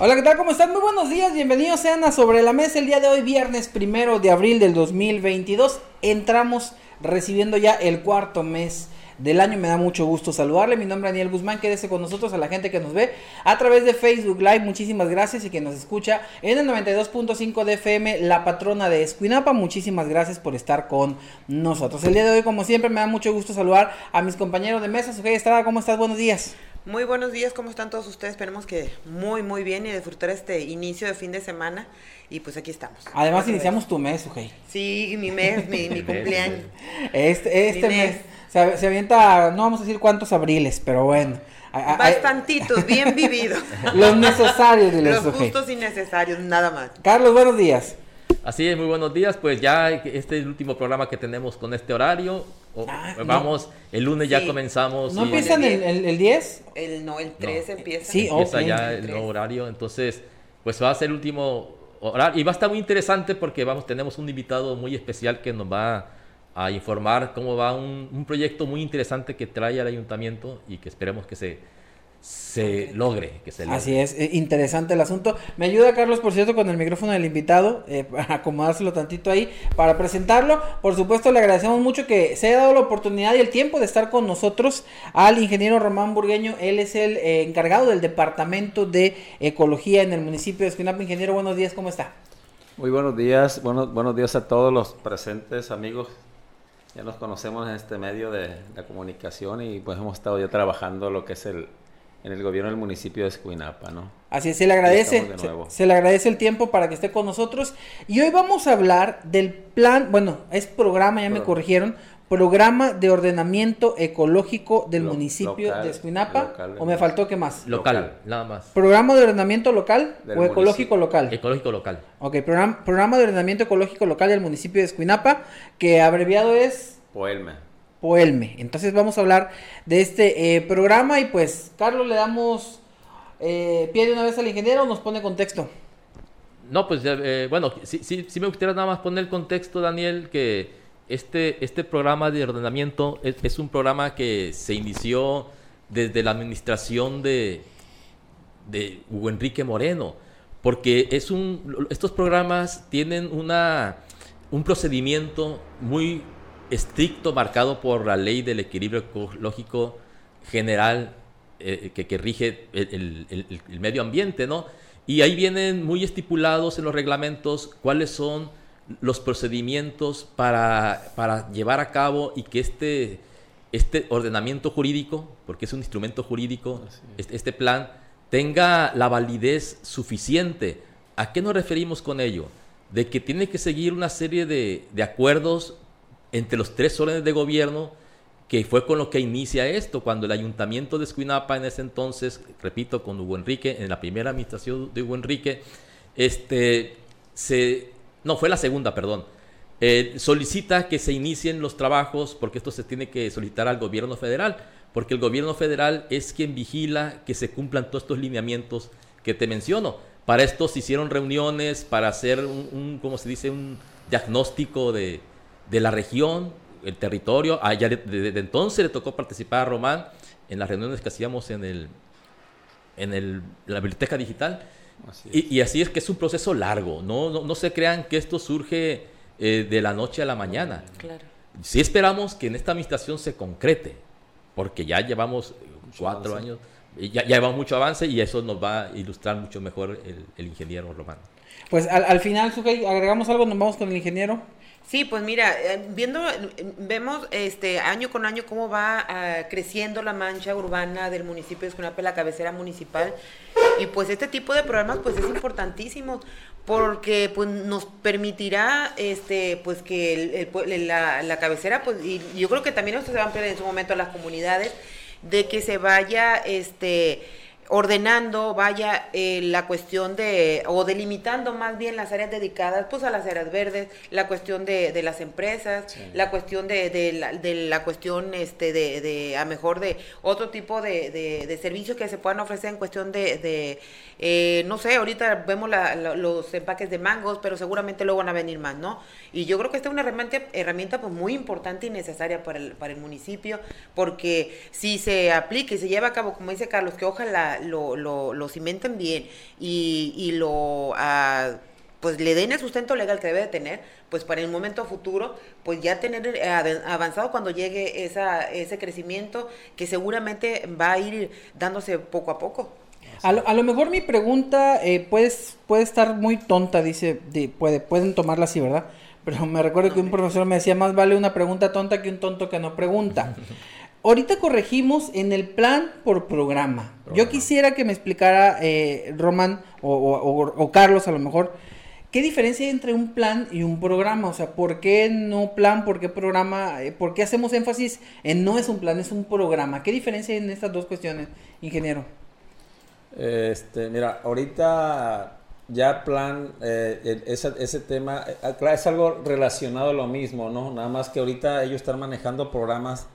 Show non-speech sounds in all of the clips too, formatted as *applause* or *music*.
Hola, ¿qué tal? ¿Cómo están? Muy buenos días, bienvenidos sean a Sobre la Mesa el día de hoy, viernes primero de abril del 2022. Entramos recibiendo ya el cuarto mes del año. Me da mucho gusto saludarle. Mi nombre es Daniel Guzmán. Quédese con nosotros a la gente que nos ve a través de Facebook Live. Muchísimas gracias y que nos escucha en el 92.5 de FM, la patrona de Escuinapa. Muchísimas gracias por estar con nosotros. El día de hoy, como siempre, me da mucho gusto saludar a mis compañeros de mesa. Sujei Estrada, ¿cómo estás? Buenos días. Muy buenos días, ¿cómo están todos ustedes? Esperemos que muy, muy bien y disfrutar este inicio de fin de semana. Y pues aquí estamos. Además, iniciamos tu mes, Sujei. Sí, mi mes, mi, mi *laughs* cumpleaños. Este, este mes. Se, se, avienta, no vamos a decir cuántos abriles, pero bueno. Bastantitos, *laughs* bien vividos. Los necesarios, de Los justos y necesarios, nada más. Carlos, buenos días. Así es, muy buenos días. Pues ya este es el último programa que tenemos con este horario. Ah, vamos, no. el lunes ya sí. comenzamos. ¿No empiezan el, el, el, 10? El, no, el 3 no. empieza. Sí, empieza okay. ya el, nuevo horario. Entonces, pues va a ser el último horario. Y va a estar muy interesante porque vamos, tenemos un invitado muy especial que nos va a informar cómo va un, un proyecto muy interesante que trae al ayuntamiento y que esperemos que se se logre, que se logre. Así es, eh, interesante el asunto. Me ayuda Carlos, por cierto, con el micrófono del invitado, eh, *laughs* para acomodárselo tantito ahí, para presentarlo. Por supuesto, le agradecemos mucho que se haya dado la oportunidad y el tiempo de estar con nosotros al ingeniero Román Burgueño. Él es el eh, encargado del Departamento de Ecología en el municipio de Esquinapa. Ingeniero, buenos días, ¿cómo está? Muy buenos días, buenos, buenos días a todos los presentes, amigos. Ya nos conocemos en este medio de la comunicación y pues hemos estado ya trabajando lo que es el en el gobierno del municipio de Escuinapa, ¿no? Así es, se le agradece, se, se, le agradece el tiempo para que esté con nosotros. Y hoy vamos a hablar del plan, bueno, es programa, ya me corrigieron, programa de ordenamiento ecológico del lo, municipio local, de Escuinapa, local, o me faltó qué más? Local, local, nada más. ¿Programa de ordenamiento local del o ecológico municipio. local? Ecológico local. Ok, programa, programa de ordenamiento ecológico local del municipio de Escuinapa, que abreviado es... Poelme. Poelme. Entonces vamos a hablar de este eh, programa y pues Carlos le damos eh, pie de una vez al ingeniero nos pone contexto. No, pues eh, bueno, sí, sí, sí, me gustaría nada más poner el contexto, Daniel, que este, este programa de ordenamiento es, es un programa que se inició desde la administración de, de Hugo Enrique Moreno, porque es un, estos programas tienen una, un procedimiento muy estricto marcado por la ley del equilibrio ecológico general eh, que, que, rige el, el, el, medio ambiente, ¿no? Y ahí vienen muy estipulados en los reglamentos cuáles son los procedimientos para, para llevar a cabo y que este, este ordenamiento jurídico, porque es un instrumento jurídico, este, este plan, tenga la validez suficiente. ¿A qué nos referimos con ello? De que tiene que seguir una serie de, de acuerdos entre los tres órdenes de gobierno, que fue con lo que inicia esto, cuando el ayuntamiento de Escuinapa en ese entonces, repito, con Hugo Enrique, en la primera administración de Hugo Enrique, este, se, no, fue la segunda, perdón, eh, solicita que se inicien los trabajos, porque esto se tiene que solicitar al gobierno federal, porque el gobierno federal es quien vigila que se cumplan todos estos lineamientos que te menciono. Para esto se hicieron reuniones para hacer un, un como se dice, un diagnóstico de, de la región, el territorio. Allá desde de, de entonces le tocó participar a Román en las reuniones que hacíamos en, el, en el, la biblioteca digital. Así y, y, así es que es un proceso largo. No, no, no se crean que esto surge eh, de la noche a la mañana. Claro. Sí esperamos que en esta administración se concrete, porque ya llevamos mucho cuatro avance. años, ya, ya, llevamos mucho avance y eso nos va a ilustrar mucho mejor el, el ingeniero Román. Pues al, al final, Sujei, agregamos algo, nos vamos con el ingeniero. Sí, pues mira, eh, viendo, vemos este año con año cómo va uh, creciendo la mancha urbana del municipio de Escunape, la cabecera municipal, y pues este tipo de programas pues es importantísimo porque pues nos permitirá este pues que el, el, la, la, cabecera pues y yo creo que también esto se va a ampliar en su momento a las comunidades de que se vaya este ordenando, vaya, eh, la cuestión de, o delimitando más bien las áreas dedicadas, pues a las áreas verdes, la cuestión de, de las empresas, sí. la cuestión de, de, la, de la cuestión, este, de, de, a mejor de otro tipo de, de, de servicios que se puedan ofrecer en cuestión de, de eh, no sé, ahorita vemos la, la, los empaques de mangos, pero seguramente luego van a venir más, ¿no? Y yo creo que esta es una herramienta, herramienta pues muy importante y necesaria para el, para el municipio, porque si se aplica y se lleva a cabo, como dice Carlos, que ojalá lo, lo, lo cimenten bien y, y lo... ah, pues le den el sustento legal que debe de tener, pues para el momento futuro, pues ya tener eh, avanzado cuando llegue esa, ese crecimiento que seguramente va a ir dándose poco a poco. A lo, a lo mejor mi pregunta eh, puede, puede estar muy tonta, dice, de- puede, pueden tomarla así, ¿verdad? Pero me recuerdo que un profesor me decía, más vale una pregunta tonta que un tonto que no pregunta. *laughs* Ahorita corregimos en el plan por programa. Yo quisiera que me explicara eh, Román o, o- o- o Carlos a lo mejor, ¿qué diferencia hay entre un plan y un programa? O sea, ¿por qué no plan, por qué programa? Eh, ¿Por qué hacemos énfasis en no es un plan, es un programa? ¿Qué diferencia hay en estas dos cuestiones, ingeniero? Este, mira, ahorita ya plan, eh, esa- ese tema, eh, ah, claro, es algo relacionado a lo mismo, ¿no? Nada más que ahorita ellos están manejando programas,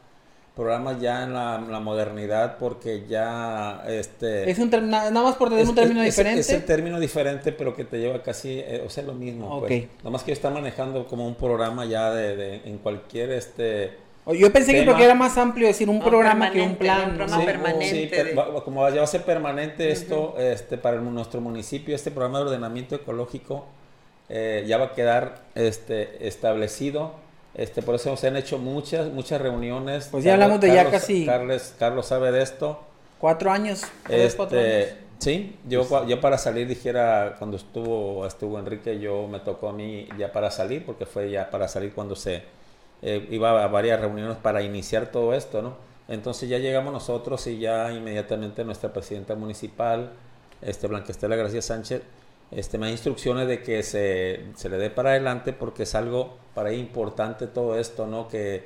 programas ya en la, la modernidad porque ya, este... Es un nada más por tener es- un término es- diferente. Es el término diferente, pero que te lleva casi, eh, o sea, lo mismo. Ok. Pues. Nada más que ellos están manejando como un programa ya de, de- en cualquier, este... Yo pensé que tema. porque era más amplio decir un No, programa que un plan. un programa. Sí, permanente. sí, per- va- como ya va a ser permanente esto, este, para el- nuestro municipio, este programa de ordenamiento ecológico eh, ya va a quedar este, establecido. Este, por eso se han hecho muchas, muchas reuniones. Pues ya hablamos de ya Carlos- casi- Carlos, Carlos sabe de esto. Cuatro años. tres, cuatro años. Este, sí, yo, cua- yo para salir dijera, cuando estuvo, estuvo Enrique, yo me tocó a mí ya para salir, porque fue ya para salir cuando se eh, iba a varias reuniones para iniciar todo esto, ¿no? Entonces ya llegamos nosotros y ya inmediatamente nuestra presidenta municipal, este Blanca Estela García Sánchez, este, me da instrucciones de que se, se le dé para adelante porque es algo para importante todo esto, ¿no? Que,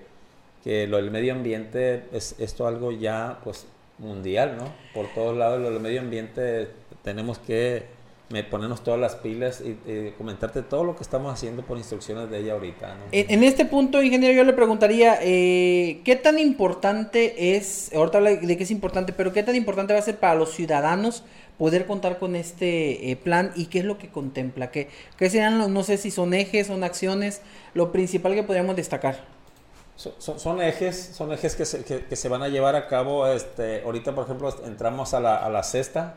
que lo del medio ambiente es esto algo ya pues mundial, ¿no? Por todos lados lo del medio ambiente tenemos que me- ponernos todas las pilas y, comentarte todo lo que estamos haciendo por instrucciones de ella ahorita, ¿no? En, en este punto, ingeniero, yo le preguntaría, eh, ¿qué tan importante es, ahorita habla de que es importante, pero qué tan importante va a ser para los ciudadanos poder contar con este eh, plan y qué es lo que contempla? ¿Qué, qué serían, los- no sé si son ejes, son acciones, lo principal que podríamos destacar? Son, son- son ejes, son ejes que se, que, que se van a llevar a cabo. Este, ahorita, por ejemplo, entramos a la, a la sexta,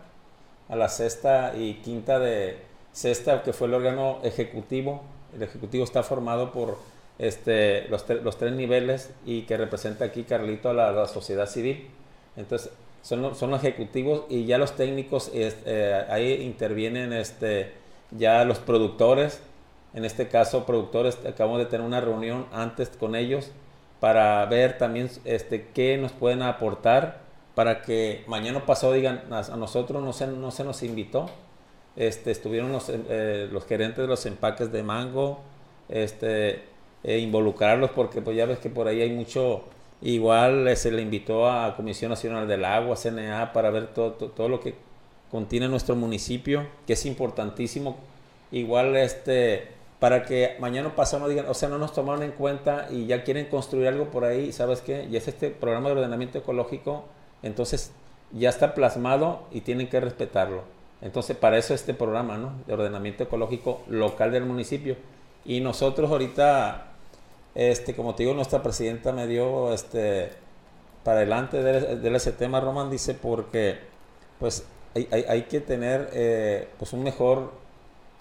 a la sexta y quinta de sexta, que fue el órgano ejecutivo. El ejecutivo está formado por este, los, los tres niveles y que representa aquí Carlito a la, la sociedad civil. Entonces, son, los- son ejecutivos y ya los técnicos, es- eh, ahí intervienen este, ya los productores. En este caso, productores, acabamos de tener una reunión antes con ellos para ver también este, qué nos pueden aportar para que mañana pasado digan, a, nosotros no se, no se nos invitó. Este, estuvieron los, eh, los gerentes de los empaques de mango, este, eh, involucrarlos porque pues ya ves que por ahí hay mucho, igual eh, se le invitó a Comisión Nacional del Agua, CNA, para ver todo, todo, todo lo que contiene nuestro municipio, que es importantísimo. Igual este para que mañana pasado digan, o sea, no nos tomaron en cuenta y ya quieren construir algo por ahí, ¿sabes qué? Y es este programa de ordenamiento ecológico, entonces ya está plasmado y tienen que respetarlo. Entonces, para eso este programa, ¿no? De ordenamiento ecológico local del municipio. Y nosotros ahorita, este, como te digo, nuestra presidenta me dio, este, para adelante de, de ese tema, Roman dice, porque, pues, hay, hay, hay que tener, eh, pues, un mejor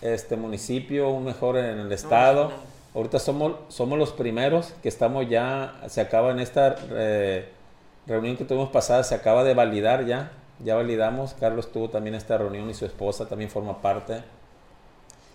este municipio, un mejor en el estado. no. Ahorita somos, somos los primeros que estamos ya, se acaba en esta eh, reunión que tuvimos pasada, se acaba de validar ya, ya validamos, Carlos tuvo también esta reunión y su esposa también forma parte.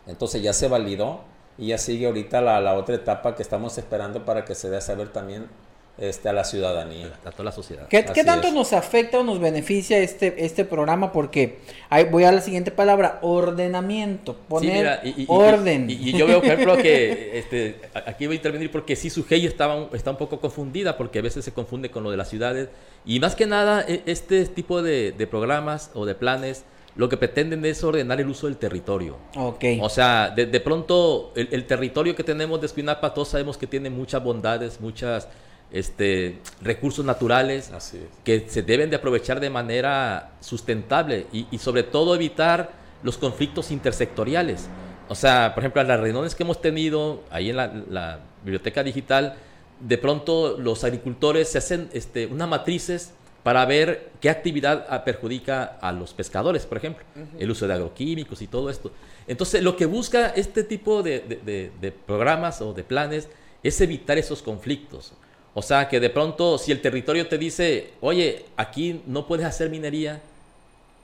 Entonces ya se validó y ya sigue ahorita la, la otra etapa que estamos esperando para que se dé a saber también este, a la ciudadanía. a toda la sociedad. ¿Qué, qué tanto es. nos afecta o nos beneficia este, este programa? Porque ahí voy a la siguiente palabra, ordenamiento, Sí, poner mira, y, y- orden. Y, y yo veo, por ejemplo, que *laughs* este, aquí voy a intervenir porque sí, su GEI estaba, está un poco confundida porque a veces se confunde con lo de las ciudades. Y más que nada, e- este tipo de, de programas o de planes lo que pretenden es ordenar el uso del territorio. ok. O sea, de, de pronto el, el territorio que tenemos de Escuinapa, todos sabemos que tiene muchas bondades, muchas este, recursos naturales Así es. que se deben de aprovechar de manera sustentable y, y sobre todo evitar los conflictos intersectoriales. O sea, por ejemplo, las reuniones que hemos tenido ahí en la, la biblioteca digital, de pronto los agricultores se hacen este, unas matrices para ver qué actividad perjudica a los pescadores, por ejemplo, el uso de agroquímicos y todo esto. Entonces, lo que busca este tipo de, programas o de planes es evitar esos conflictos. O sea, que de pronto, si el territorio te dice, oye, aquí no puedes hacer minería,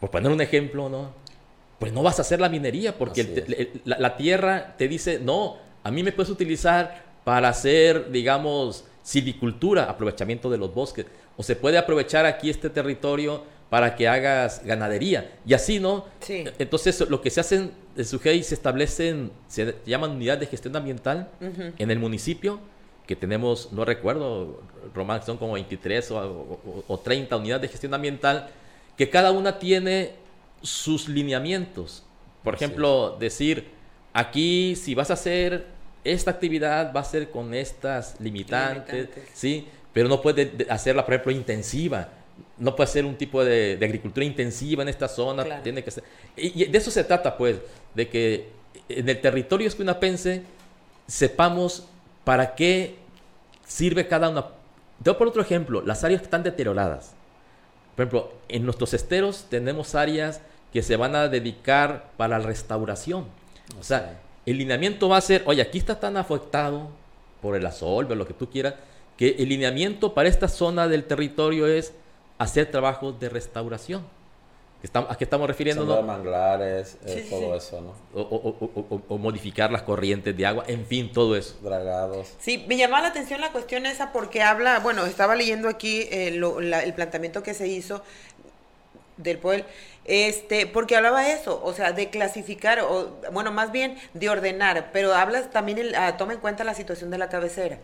por poner un ejemplo, ¿no? Pues no vas a hacer la minería porque la, tierra te dice, no, a mí me puedes utilizar para hacer, digamos, silvicultura, aprovechamiento de los bosques. O se puede aprovechar aquí este territorio para que hagas ganadería. Y así, ¿no? Sí. Entonces, lo que se hacen de SUGEI se establecen, se llaman unidades de gestión ambiental en el municipio, que tenemos, no recuerdo, Román, son como 23 o, 30 unidades de gestión ambiental, que cada una tiene sus lineamientos. Por ejemplo, decir, aquí si vas a hacer esta actividad, va a ser con estas limitantes, ¿sí? Pero no puedes hacerla, por ejemplo, intensiva. No puede ser un tipo de, agricultura intensiva en esta zona, tiene que ser... Y, de eso se trata, pues, de que en el territorio escuinapense sepamos para qué sirve cada una. Te por otro ejemplo, las áreas que están deterioradas. Por ejemplo, en nuestros esteros tenemos áreas que se van a dedicar para la restauración. O sea, el lineamiento va a ser, oye, aquí está tan afectado por el asolve, lo que tú quieras, que el lineamiento para esta zona del territorio es hacer trabajos de restauración. ¿A qué estamos refiriéndonos? manglares, eh, todo eso, ¿no? O, modificar las corrientes de agua, en fin, todo eso. Dragados. Sí, me llamaba la atención la cuestión esa porque habla, bueno, estaba leyendo aquí eh, el planteamiento que se hizo del pueblo, este, porque hablaba eso, o sea, de clasificar, o bueno, más bien de ordenar, pero hablas también, el, ah, toma en cuenta la situación de la cabecera.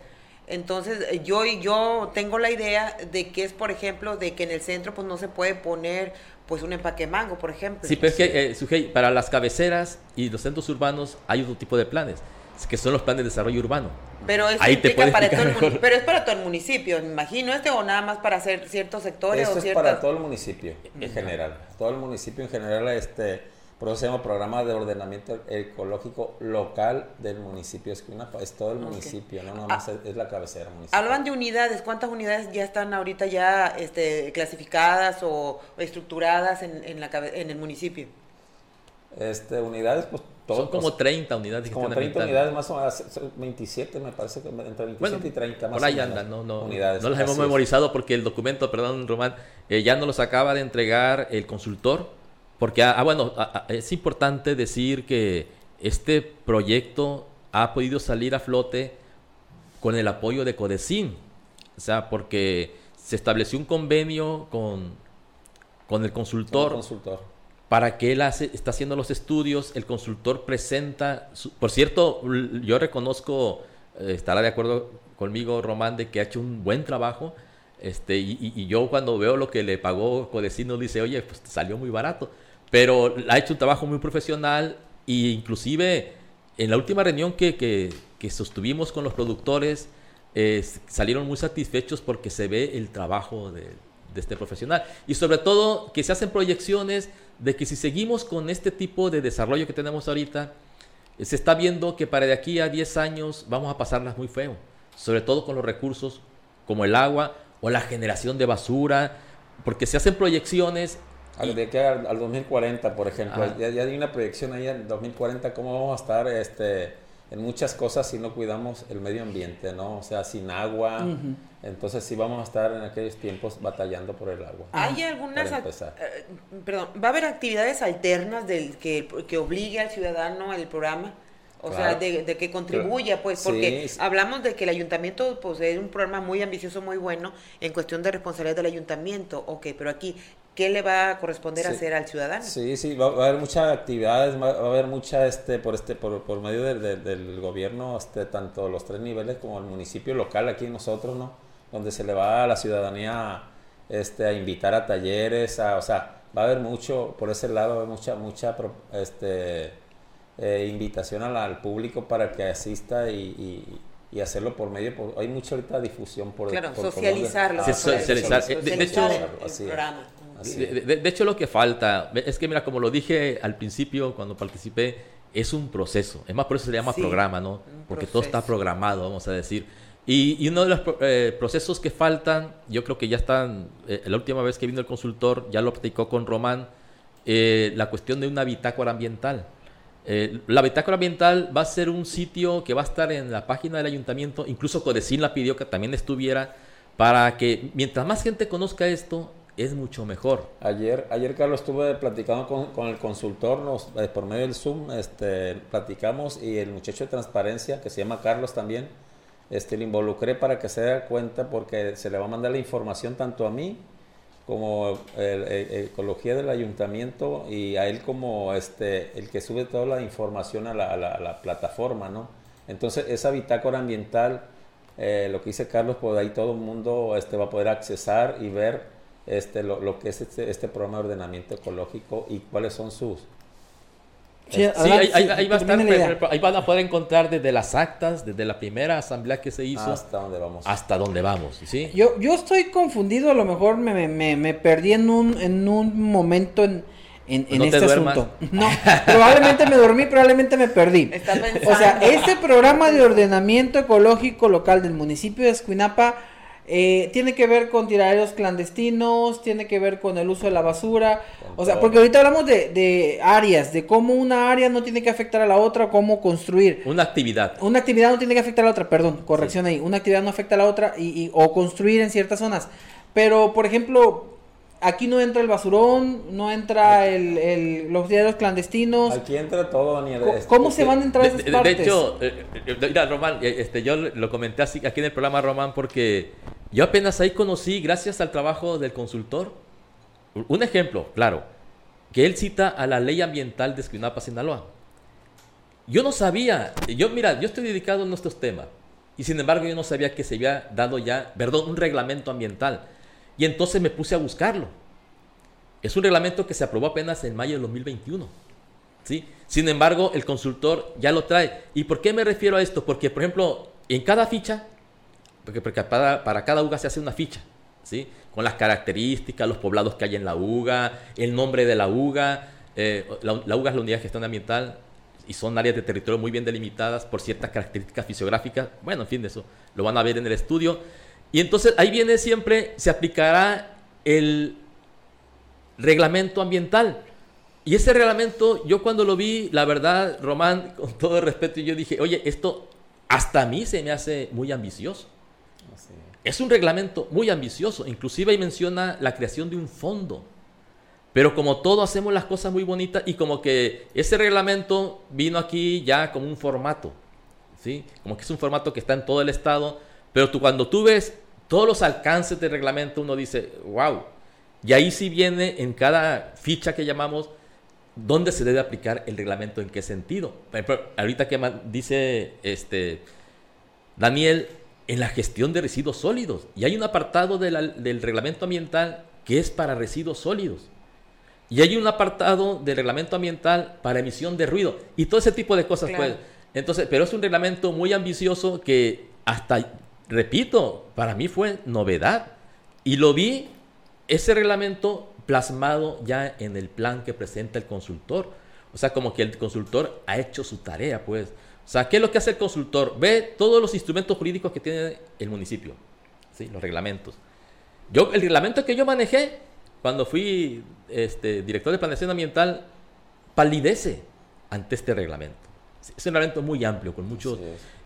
Entonces, eh, yo, yo tengo la idea de que es, por ejemplo, de que en el centro pues no se puede poner pues un empaque mango, por ejemplo. Sí, pero es que, eh, para las cabeceras y los centros urbanos hay otro tipo de planes, que son los planes de desarrollo urbano. Pero, eso Ahí te para todo el, pero es para todo el municipio, me imagino, este o nada más para hacer ciertos sectores. Esto es para todo el municipio, en general. Todo el municipio en general, este por eso se llama Programa de Ordenamiento Ecológico Local del municipio Esquinapa. Es todo el municipio, no nada más ah, es, la cabecera municipal. Hablan de unidades. ¿Cuántas unidades ya están ahorita ya este, clasificadas o, estructuradas en, en, la, en el municipio? Este, unidades, pues Son como 30 unidades. Como 30 unidades, más o menos 27, me parece que entre 27 y 30 más por ahí andan, no, no, unidades. No las hemos memorizado porque el documento, perdón, Román, eh, ya nos los acaba de entregar el consultor porque, ah, ah bueno, ah, ah, es importante decir que este proyecto ha podido salir a flote con el apoyo de Codecin. O sea, porque se estableció un convenio con, con el consultor, consultor, para que él hace, está haciendo los estudios, el consultor presenta, por cierto, yo reconozco, eh, estará de acuerdo conmigo Román, de que ha hecho un buen trabajo, este, y, y, yo cuando veo lo que le pagó Codecin, nos dice, oye, pues salió muy barato. Pero ha hecho un trabajo muy profesional e inclusive en la última reunión que, que, sostuvimos con los productores eh, salieron muy satisfechos porque se ve el trabajo de, de, este profesional. Y sobre todo que se hacen proyecciones de que si seguimos con este tipo de desarrollo que tenemos ahorita, eh, se está viendo que para de aquí a 10 años vamos a pasarlas muy feo, sobre todo con los recursos como el agua o la generación de basura, porque se hacen proyecciones al, de que al, 2040, por ejemplo, ya, ya, hay una proyección ahí en 2040, cómo vamos a estar este, en muchas cosas si no cuidamos el medio ambiente, ¿no? O sea, sin agua. Entonces sí vamos a estar en aquellos tiempos batallando por el agua. ¿Hay algunas... Eh, perdón, ¿va a haber actividades alternas del que, que obligue al ciudadano al programa? O sea, de, que contribuya, pues, porque hablamos de que el ayuntamiento posee pues, un programa muy ambicioso, muy bueno en cuestión de responsabilidad del ayuntamiento, ok, pero aquí, ¿qué le va a corresponder hacer al ciudadano? Sí, sí, va, a haber muchas actividades, va, a haber mucha, este, por este, por, por medio del gobierno, este, tanto los tres niveles como el municipio local aquí nosotros, ¿no? Donde se le va a la ciudadanía, este, a invitar a talleres, a, o sea, va a haber mucho, por ese lado, va a haber mucha, mucha, este eh, invitación al, público para que asista y, y, hacerlo por medio, hay mucha ahorita difusión por Claro, socializarlo. De, hecho, de, hecho, lo que falta, es que mira, como lo dije al principio cuando participé, es un proceso. Es más, por eso se llama programa, ¿no? Porque todo está programado, vamos a decir. Y, y uno de los eh, procesos que faltan, yo creo que ya están, eh, la última vez que vino el consultor, ya lo platicó con Román, eh, la cuestión de una bitácora ambiental. Eh, la bitácora ambiental va a ser un sitio que va a estar en la página del ayuntamiento, incluso Codecín la pidió que también estuviera, para que mientras más gente conozca esto, es mucho mejor. Ayer, ayer Carlos, estuve platicando con, con el consultor, nos, eh, por medio del Zoom, este, platicamos y el muchacho de transparencia, que se llama Carlos también, este, lo involucré para que se dé cuenta porque se le va a mandar la información tanto a mí como el, Ecología del Ayuntamiento y a él como este, el que sube toda la información a la, plataforma, ¿no? Entonces, esa bitácora ambiental, eh, lo que dice Carlos, pues ahí todo el mundo este, va a poder accesar y ver este, lo, lo que es este, este programa de ordenamiento ecológico y cuáles son sus... Sí, Sí, adelante, ahí, ahí- sí, ahí va a estar, termine la idea. ahí van a poder encontrar desde las actas, desde la primera asamblea que se hizo, Hasta donde vamos. hasta dónde vamos, ¿sí? Yo, yo estoy confundido, a lo mejor me, me- me, me perdí en un, en un momento en, en, en No te este duermas. asunto. *laughs* No, probablemente me dormí, probablemente me perdí. Está pensando. O sea, este programa de ordenamiento ecológico local del municipio de Escuinapa eh, tiene que ver con tiraderos clandestinos, tiene que ver con el uso de la basura. O sea, porque ahorita hablamos de, de áreas, de cómo una área no tiene que afectar a la otra, cómo construir. Una actividad. Una actividad no tiene que afectar a la otra, perdón, corrección ahí. Una actividad no afecta a la otra y, y- o construir en ciertas zonas. Pero, por ejemplo, aquí no entra el basurón, no entra el, el- los diarios clandestinos. Aquí entra todo, Daniel. Co- este, ¿Cómo se van a entrar De, esas de- de partes? hecho, eh, eh, mira, Román, este, yo lo comenté así aquí en el programa Román porque yo apenas ahí conocí, gracias al trabajo del consultor, un ejemplo, claro, que él cita a la ley ambiental de Esquinapa, Sinaloa. Yo no sabía, yo mira, yo estoy dedicado a estos temas y sin embargo yo no sabía que se había dado ya, perdón, un reglamento ambiental. Y entonces me puse a buscarlo. Es un reglamento que se aprobó apenas en mayo del 2021. ¿sí? Sin embargo, el consultor ya lo trae. ¿Y por qué me refiero a esto? Porque, por ejemplo, en cada ficha, porque, para, cada UGA se hace una ficha, ¿sí? con las características, los poblados que hay en la UGA, el nombre de la UGA. eh, la, la UGA es la unidad de gestión ambiental y son áreas de territorio muy bien delimitadas por ciertas características fisiográficas. Bueno, en fin, de eso lo van a ver en el estudio. Y entonces ahí viene siempre, se aplicará el reglamento ambiental. Y ese reglamento, yo cuando lo vi, la verdad, Román, con todo el respeto, yo dije, oye, esto hasta a mí se me hace muy ambicioso. Es un reglamento muy ambicioso, inclusive ahí menciona la creación de un fondo. Pero como todo hacemos las cosas muy bonitas y como que ese reglamento vino aquí ya como un formato, ¿sí? Como que es un formato que está en todo el estado, pero tú cuando tú ves todos los alcances del reglamento uno dice, wow. Y ahí sí viene en cada ficha que llamamos dónde se debe aplicar el reglamento, en qué sentido. Ahorita que dice este Daniel, en la gestión de residuos sólidos. Y hay un apartado de la- del reglamento ambiental que es para residuos sólidos. Y hay un apartado del reglamento ambiental para emisión de ruido. Y todo ese tipo de cosas, Claro. pues. Entonces, pero es un reglamento muy ambicioso que hasta, repito, para mí fue novedad. Y lo vi, ese reglamento plasmado ya en el plan que presenta el consultor. O sea, como que el consultor ha hecho su tarea, pues. O sea, ¿qué es lo que hace el consultor? Ve todos los instrumentos jurídicos que tiene el municipio, ¿sí? los reglamentos. Yo, el reglamento que yo manejé cuando fui este, director de planeación ambiental palidece ante este reglamento. Es un reglamento muy amplio, con muchos...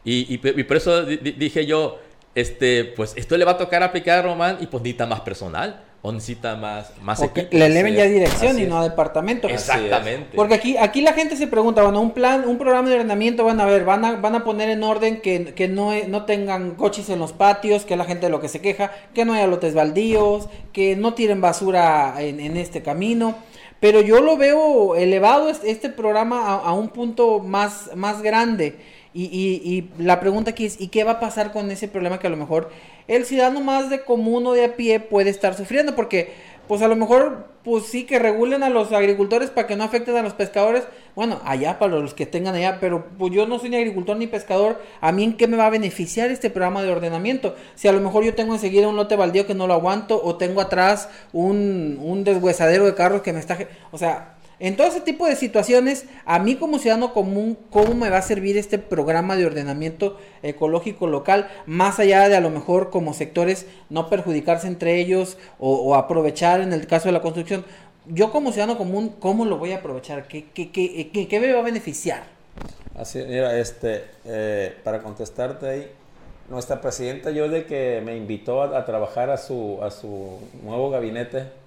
Y, y pe- y por eso di- di- dije yo, este, pues esto le va a tocar aplicar a Román y pues necesita más personal o necesita más, más O que equipo. le eleven ya dirección y no a departamento. Exactamente. Porque aquí, aquí la gente se pregunta, bueno, un plan, un programa de ordenamiento, van a ver, van a, van a poner en orden que, que no, no tengan coches en los patios, que la gente de lo que se queja, que no haya lotes baldíos, que no tiren basura en, en este camino. Pero yo lo veo elevado es- este programa a, a un punto más, más grande. Y, y- y la pregunta aquí es, ¿y qué va a pasar con ese problema que a lo mejor el ciudadano más de común o de a pie puede estar sufriendo? Porque, pues a lo mejor, pues sí, que regulen a los agricultores para que no afecten a los pescadores. Bueno, allá para los que tengan allá, pero pues yo no soy ni agricultor ni pescador. ¿A mí en qué me va a beneficiar este programa de ordenamiento? Si a lo mejor yo tengo enseguida un lote baldío que no lo aguanto o tengo atrás un, un deshuesadero de carros que me está... O sea, En todo ese tipo de situaciones, a mí como ciudadano común, ¿cómo me va a servir este programa de ordenamiento ecológico local? Más allá de a lo mejor como sectores no perjudicarse entre ellos o, aprovechar en el caso de la construcción. Yo como ciudadano común, ¿cómo lo voy a aprovechar? ¿Qué, qué, qué, qué me va a beneficiar? Así, mira, este, eh, para contestarte ahí, nuestra presidenta yo de que me invitó a, a trabajar a su, a su nuevo gabinete,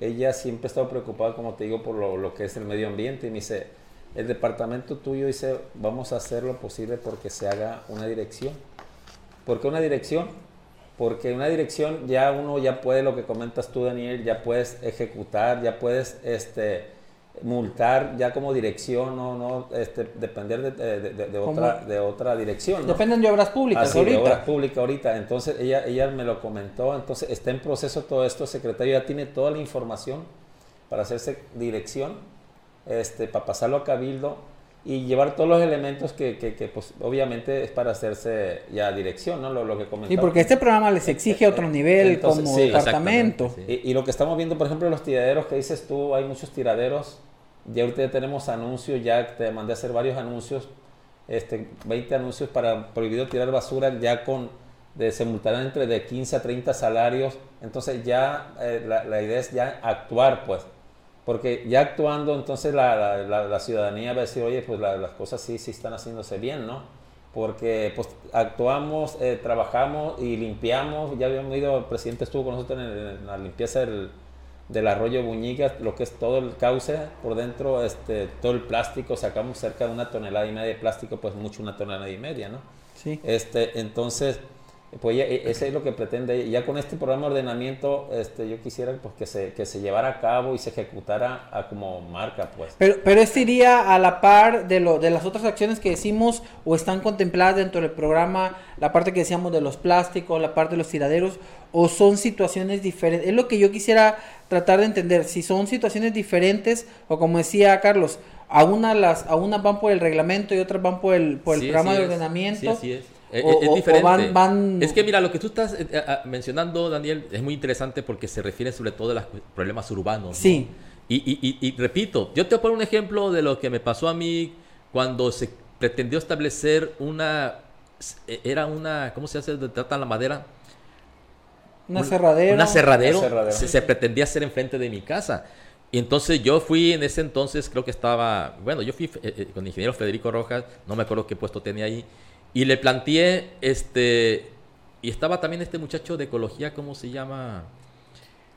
ella siempre ha estado preocupada, como te digo, por lo, que es el medio ambiente y me dice, el departamento tuyo dice, vamos a hacer lo posible porque se haga una dirección. ¿Por qué una dirección? Porque una dirección ya uno ya puede, lo que comentas tú Daniel, ya puedes ejecutar, ya puedes este, multar ya como dirección, no, no este, depender de, otra, de otra dirección. Dependen de obras públicas ahorita. De obras públicas ahorita. Entonces ella, ella me lo comentó, entonces está en proceso todo esto, secretario ya tiene toda la información para hacerse dirección, este, para pasarlo a cabildo y llevar todos los elementos que, que, pues, obviamente es para hacerse ya dirección, ¿no? Lo, lo que comentaba. Y porque este programa les exige otro nivel como departamento. Y, y, lo que estamos viendo, por ejemplo, los tiraderos que dices tú, hay muchos tiraderos ya ahorita tenemos anuncios, ya te mandé a hacer varios anuncios, este, 20 anuncios para prohibido tirar basura, ya con, de, se multarán entre de 15 a 30 salarios. Entonces ya eh, la, la, idea es ya actuar, pues. Porque ya actuando, entonces la, la, la ciudadanía va a decir, oye, pues las cosas sí, sí están haciéndose bien, ¿no? Porque pues actuamos, eh, trabajamos y limpiamos. Ya habíamos ido, el presidente estuvo con nosotros en, en la limpieza del del arroyo Buñigas, lo que es todo el cauce por dentro, este, todo el plástico, sacamos cerca de una tonelada y media de plástico, pues mucho una tonelada y media, ¿no? Sí. Este, entonces, pues ya, e, ese es lo que pretende. Ya con este programa de ordenamiento, este, yo quisiera pues, que, se, que se llevara a cabo y se ejecutara a como marca, pues. Pero, pero este iría a la par de, lo, de las otras acciones que decimos o están contempladas dentro del programa, la parte que decíamos de los plásticos, la parte de los tiraderos, o son situaciones diferentes. Es lo que yo quisiera tratar de entender, si son situaciones diferentes o como decía Carlos, a una las a unas van por el reglamento y otras van por el por el programa de ordenamiento. Sí, es. Eh, es, diferente. Es que mira, lo que tú estás eh, eh, mencionando, Daniel, es muy interesante porque se refiere sobre todo a los problemas urbanos. Sí. Y, y, y, repito, yo te voy a poner un ejemplo de lo que me pasó a mí cuando se pretendió establecer una... Era una... ¿Cómo se hace? Trata la madera una cerradera. Una cerradero. Se, pretendía hacer enfrente de mi casa. Y entonces yo fui en ese entonces, creo que estaba, bueno, yo fui eh, eh, con el ingeniero Federico Rojas, no me acuerdo qué puesto tenía ahí, y le planteé, este, y estaba también este muchacho de ecología, ¿cómo se llama?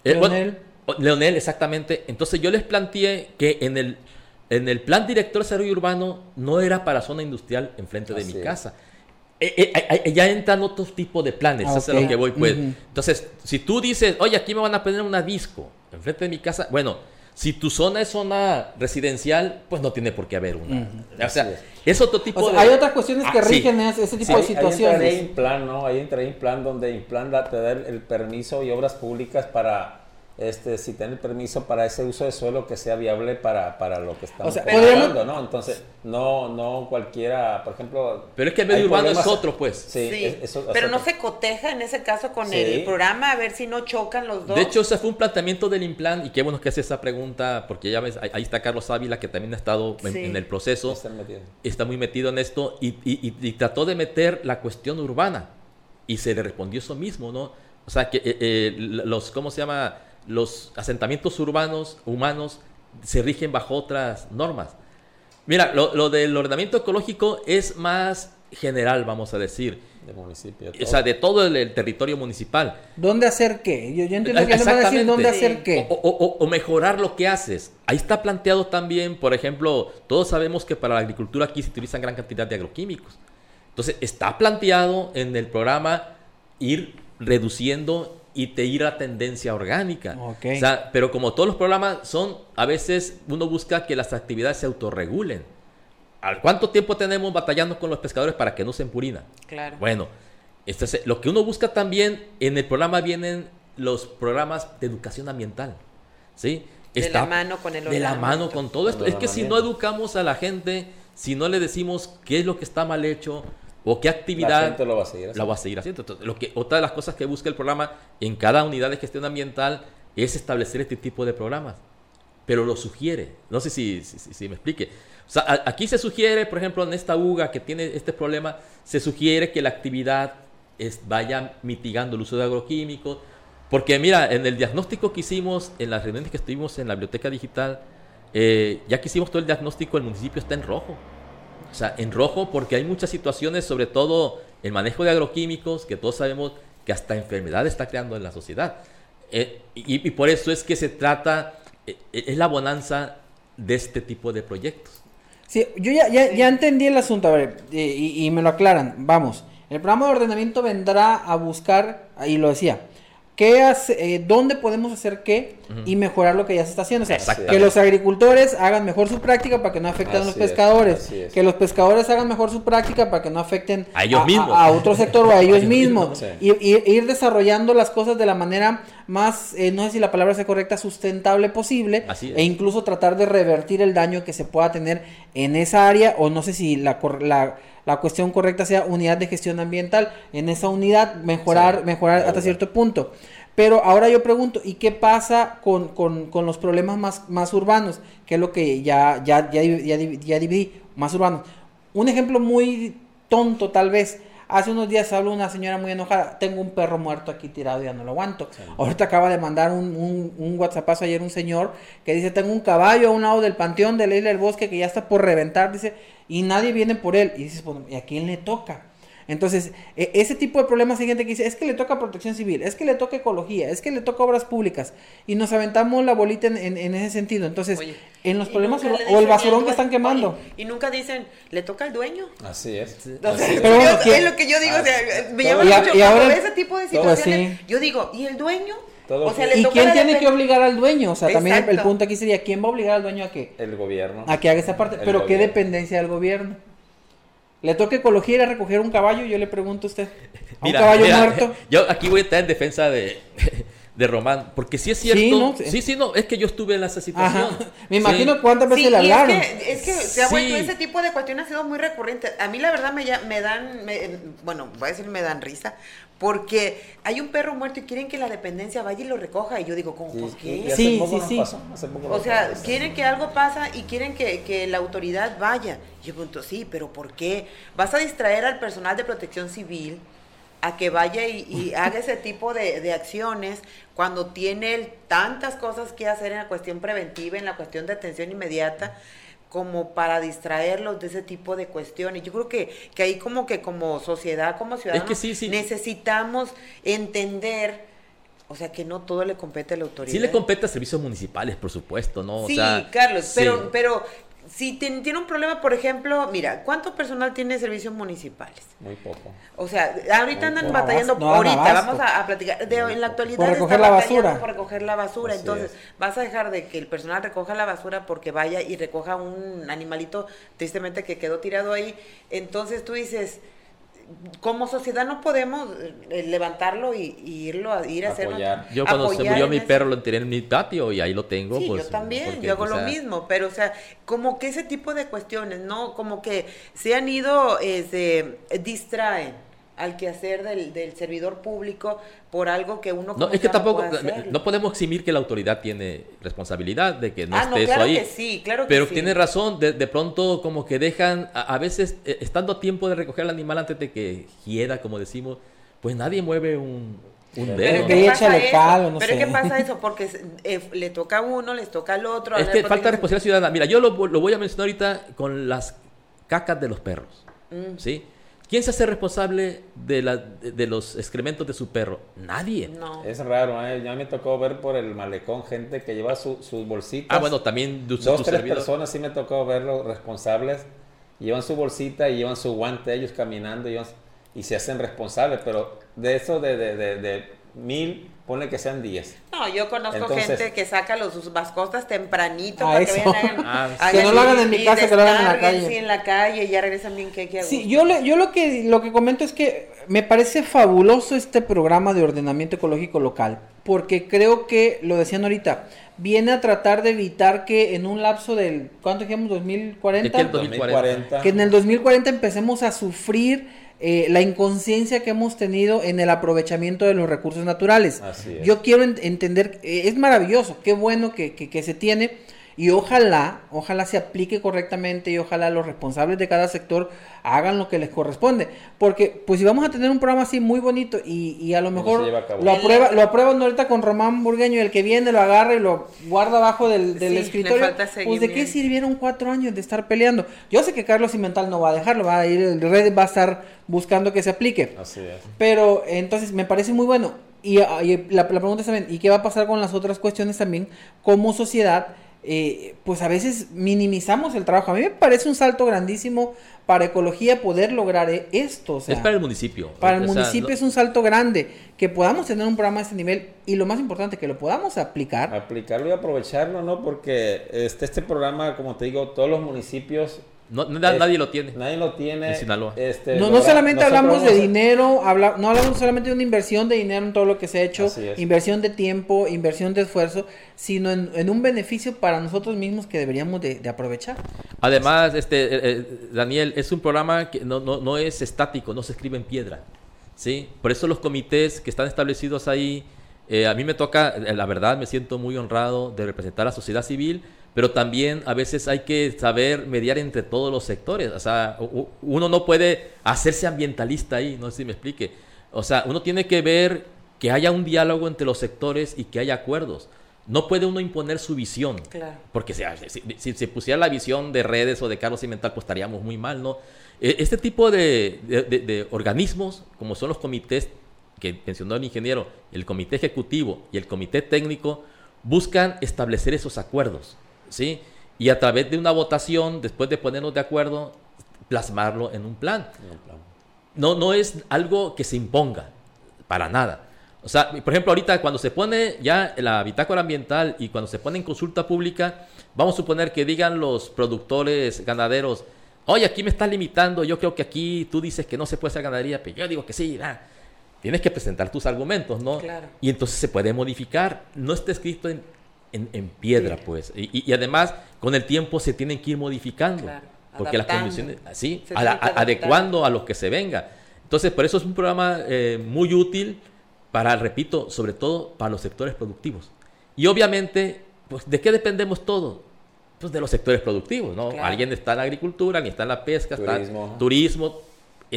Eh, Leonel. Leonel, exactamente. Entonces yo les planteé que en el, en el plan director de desarrollo urbano no era para zona industrial enfrente de mi casa. Eh, eh, ya entran otros tipos de planes, eso es lo que voy, pues. Entonces, si tú dices, oye, aquí me van a poner una disco enfrente de mi casa, bueno, si tu zona es zona residencial, pues no tiene por qué haber una. O sea, es otro tipo de... Hay otras cuestiones que ah, rigen ese, tipo de situaciones. Ahí entra en plan, ¿no? Ahí entra en plan donde Implan te da el permiso y obras públicas para este, si tiene permiso para ese uso de suelo que sea viable para, para lo que estamos o ¿no? Entonces, no, no cualquiera, por ejemplo... Pero es que el medio urbano es otro, pues. Sí, pero no se coteja en ese caso con el programa, a ver si no chocan los dos. De hecho, ese fue un planteamiento del Implan, y qué bueno que hace esa pregunta, porque ya ves, ahí está Carlos Ávila, que también ha estado en, el proceso. Está, muy metido en esto, y, y, trató de meter la cuestión urbana, y se le respondió eso mismo, ¿no? O sea, que eh, eh, los, ¿cómo se llama? Los asentamientos urbanos, humanos, se rigen bajo otras normas. Mira, lo, del ordenamiento ecológico es más general, vamos a decir. De municipio. O sea, de todo el, territorio municipal. ¿Dónde hacer qué? Yo, entiendo que a decir dónde hacer qué. O, mejorar lo que haces. Ahí está planteado también, por ejemplo, todos sabemos que para la agricultura aquí se utilizan gran cantidad de agroquímicos. Entonces, está planteado en el programa ir reduciendo y te irá tendencia orgánica. pero como todos los programas son, a veces uno busca que las actividades se autorregulen. ¿Al cuánto tiempo tenemos batallando con los pescadores para que no se empurina? Claro. Bueno, este lo que uno busca también, en el programa vienen los programas de educación ambiental. ¿Sí? de la mano con el De la mano con todo esto. Es que si no educamos a la gente, si no le decimos qué es lo que está mal hecho, o qué actividad lo va a seguir haciendo. va a seguir haciendo. lo que, otra de las cosas que busca el programa en cada unidad de gestión ambiental es establecer este tipo de programas. pero lo sugiere. No sé si, si, si me explique. O sea, aquí se sugiere, por ejemplo, en esta UGA que tiene este problema, se sugiere que la actividad es, vaya mitigando el uso de agroquímicos. Porque mira, en el diagnóstico que hicimos, en las reuniones que estuvimos en la biblioteca digital, eh, ya que hicimos todo el diagnóstico, el municipio está en rojo. O sea, en rojo porque hay muchas situaciones, sobre todo el manejo de agroquímicos, que todos sabemos que hasta enfermedad está creando en la sociedad. Eh, y, por eso es que se trata, eh, es la bonanza de este tipo de proyectos. Sí, yo ya, ya, ya entendí el asunto, a ver, y, y, me lo aclaran. Vamos, el programa de ordenamiento vendrá a buscar, y lo decía, qué hace, eh, dónde podemos hacer qué uh -huh. y mejorar lo que ya se está haciendo. O sea, que los agricultores hagan mejor su práctica para que no afecten Así a los pescadores. es, que los pescadores hagan mejor su práctica para que no afecten A ellos mismos. A, otro sector o a *laughs* ellos ellos mismos. mismos, y, y- ir desarrollando las cosas de la manera más, eh, no sé si la palabra sea correcta, sustentable posible. Así es. E incluso tratar de revertir el daño que se pueda tener en esa área. O no sé si la, cor- la, la cuestión correcta sea unidad de gestión ambiental. En esa unidad mejorar, Sí, mejorar claro. hasta cierto punto. Pero ahora yo pregunto, ¿y qué pasa con, con- con los problemas más, más urbanos? Que es lo que ya, ya, ya, ya, ya dividí, más urbanos. Un ejemplo muy tonto tal vez. Hace unos días habló una señora muy enojada. Tengo un perro muerto aquí tirado ya no lo aguanto. Ahorita acaba de mandar un, un, un WhatsAppazo ayer un señor que dice, tengo un caballo a un lado del panteón de la isla del bosque que ya está por reventar, dice, y nadie viene por él. Y dices, pues, ¿y a quién le toca? Entonces, e- ese tipo de problemas hay gente que dice, es que le toca protección civil, es que le toca ecología, es que le toca obras públicas. Y nos aventamos la bolita en, en- en ese sentido. Entonces, Oye, en los problemas o el basurón al que están quemando. oye, y nunca dicen, le toca al dueño. Así es. O sea, Así es. Pero bueno, yo- ¿quién- es lo que yo digo, o sea, me llama mucho y ahora- ese tipo de Pues situaciones. sí. Yo digo, ¿y el dueño? Todo o sea, fue- le ¿Y quién tiene que obligar al dueño? O sea, también el, punto aquí sería, ¿quién va a obligar al dueño a que, El gobierno. a que haga esa parte? El Pero ¿qué gobierno. dependencia del gobierno? ¿Le toca ecología ir a recoger un caballo? Yo le pregunto a usted. ¿A un *laughs* caballo mira, muerto? *laughs* Yo aquí voy a estar en defensa de, *laughs* de Román, porque sí es cierto. Sí, Sí, ¿no? sí, sí, no, es que yo estuve en esa situación. Ajá. Me imagino Sí. cuántas veces Sí, le hablaron. Es que, es que se ha Sí. vuelto ese tipo de cuestiones ha sido muy recurrente. A mí la verdad me, ya- me dan, me- bueno, voy a decir me dan risa, porque hay un perro muerto y quieren que la dependencia vaya y lo recoja. Y yo digo, ¿cómo, Y- ¿por qué? hace Sí, poco sí, nos sí. pasó, hace poco O sea, pasó. quieren que algo pasa y quieren que, que la autoridad vaya. Y yo pregunto, sí, pero ¿por qué? ¿Vas a distraer al personal de protección civil a que vaya y, y *laughs* haga ese tipo de, de acciones cuando tiene tantas cosas que hacer en la cuestión preventiva, en la cuestión de atención inmediata? Como para distraerlos de ese tipo de cuestiones. Yo creo que, que ahí como que como sociedad, como ciudadanos, que sí, sí. necesitamos entender, o sea, que no todo le compete a la autoridad. Sí le compete a servicios municipales, por supuesto, ¿no? O Sí, sea, Carlos, sí. pero, pero si ten- tiene un problema, por ejemplo, mira, ¿cuánto personal tiene servicios municipales? Muy poco. O sea, ahorita Muy andan poco. batallando, No ahorita abasto. vamos a, a platicar, de, en la actualidad Por recoger está la batallando basura. por recoger la basura, Así entonces es. vas a dejar de que el personal recoja la basura porque vaya y recoja un animalito tristemente que quedó tirado ahí, entonces tú dices, como sociedad no podemos eh, levantarlo y, y irlo a ir a hacer. Yo cuando se murió mi perro lo enteré en mi patio y ahí lo tengo. Sí, pues, yo también, porque, yo hago o lo mismo, pero o sea, como que ese tipo de cuestiones, ¿no? Como que se han ido, este, distraen al quehacer del, del servidor público por algo que uno No, es que tampoco, no podemos eximir que la autoridad tiene responsabilidad de que no ah, no, esté claro eso ahí. que sí, claro que Pero sí. tiene razón, de, de pronto como que dejan, a, a veces eh, estando a tiempo de recoger al animal antes de que hieda, como decimos, pues nadie mueve un, un dedo. Pero ¿no? que ¿qué pasa eso? cal o no Pero sé. ¿qué pasa eso? Porque eh, le toca a uno, les toca al otro. Es que falta responsabilidad ciudadana. Mira, yo lo, lo voy a mencionar ahorita con las cacas de los perros. Mm. ¿Sí? ¿Quién se hace responsable de, la, de, de los excrementos de su perro? Nadie. No. Es raro, ¿eh? Ya me tocó ver por el malecón gente que lleva su- sus bolsitas. Ah, bueno, también tu, Dos, tres servidor. personas sí me tocó verlos responsables. Llevan su bolsita y llevan su guante ellos caminando y, se hacen responsables. Pero de eso, de, de, de, de mil, ponle que sean diez. No, yo conozco Entonces- gente que saca los, sus mascotas tempranito Ah, para que vayan *laughs* Ah, hagan- Que no lo hagan en mi casa, que lo hagan en la calle. Sí, en la calle, y ya regresan bien que que Sí, yo, le- yo lo que lo que comento es que me parece fabuloso este programa de ordenamiento ecológico local, porque creo que, lo decían ahorita, viene a tratar de evitar que en un lapso del, ¿cuánto dijimos? 2040, De que el 2040. que en el 2040 empecemos a sufrir eh, la inconsciencia que hemos tenido en el aprovechamiento de los recursos naturales. Yo quiero entender, eh, es maravilloso, qué bueno que, que se tiene, y ojalá, ojalá se aplique correctamente y ojalá los responsables de cada sector hagan lo que les corresponde. Porque, pues si vamos a tener un programa así muy bonito y, a lo mejor lo aprueba, lo aprueban ahorita con Román Burgueño y el que viene lo agarra y lo guarda abajo del, escritorio. Pues de qué sirvieron cuatro años de estar peleando. Yo sé que Carlos Cimental no va a dejarlo, va a ir, el red va a estar buscando que se aplique. Así es. Pero entonces me parece muy bueno. Y, la, la pregunta es también, ¿y qué va a pasar con las otras cuestiones también como sociedad? Eh, pues a veces minimizamos el trabajo. A mí me parece un salto grandísimo para ecología poder lograr e-, esto. es para el municipio. Para el municipio es un salto grande que podamos tener un programa de este nivel y lo más importante, que lo podamos aplicar. Aplicarlo y aprovecharlo, ¿no? Porque este, este programa, como te digo, todos los municipios no, nadie lo tiene. Nadie lo tiene. Este, no, no solamente hablamos de dinero, habla, no hablamos solamente de una inversión de dinero en todo lo que se ha hecho, inversión de tiempo, inversión de esfuerzo, sino en, un beneficio para nosotros mismos que deberíamos de, aprovechar. Además, este eh, eh, Daniel, es un programa que no, no, no es estático, no se escribe en piedra. ¿sí? Por eso los comités que están establecidos ahí, eh, a mí me toca, la verdad, me siento muy honrado de representar a la sociedad civil pero también a veces hay que saber mediar entre todos los sectores. O sea, uno no puede hacerse ambientalista ahí, no sé si me explique. O sea, uno tiene que ver que haya un diálogo entre los sectores y que haya acuerdos. No puede uno imponer su visión. Claro. Porque si, si, se pusiera la visión de redes o de Carlos Cimental, pues estaríamos muy mal, ¿no? E, este tipo de, de organismos, como son los comités que mencionó el ingeniero, el comité ejecutivo y el comité técnico, buscan establecer esos acuerdos. ¿Sí? Y a través de una votación, después de ponernos de acuerdo, plasmarlo en un plan. No, no es algo que se imponga, para nada. O sea, por ejemplo, ahorita cuando se pone ya la bitácora ambiental y cuando se pone en consulta pública, vamos a suponer que digan los productores ganaderos, oye, aquí me estás limitando, yo creo que aquí tú dices que no se puede hacer ganadería, pero yo digo que sí, tienes que presentar tus argumentos, ¿no? Y entonces se puede modificar, no está escrito en, en, piedra, pues. Y, además, con el tiempo se tienen que ir modificando. porque las condiciones, así, adecuando a lo que se venga. Entonces, por eso es un programa eh, muy útil para, repito, sobre todo para los sectores productivos. Y obviamente, pues, ¿de qué dependemos todos? Pues de los sectores productivos, ¿no? Alguien está en la agricultura, alguien está en la pesca, turismo. está turismo,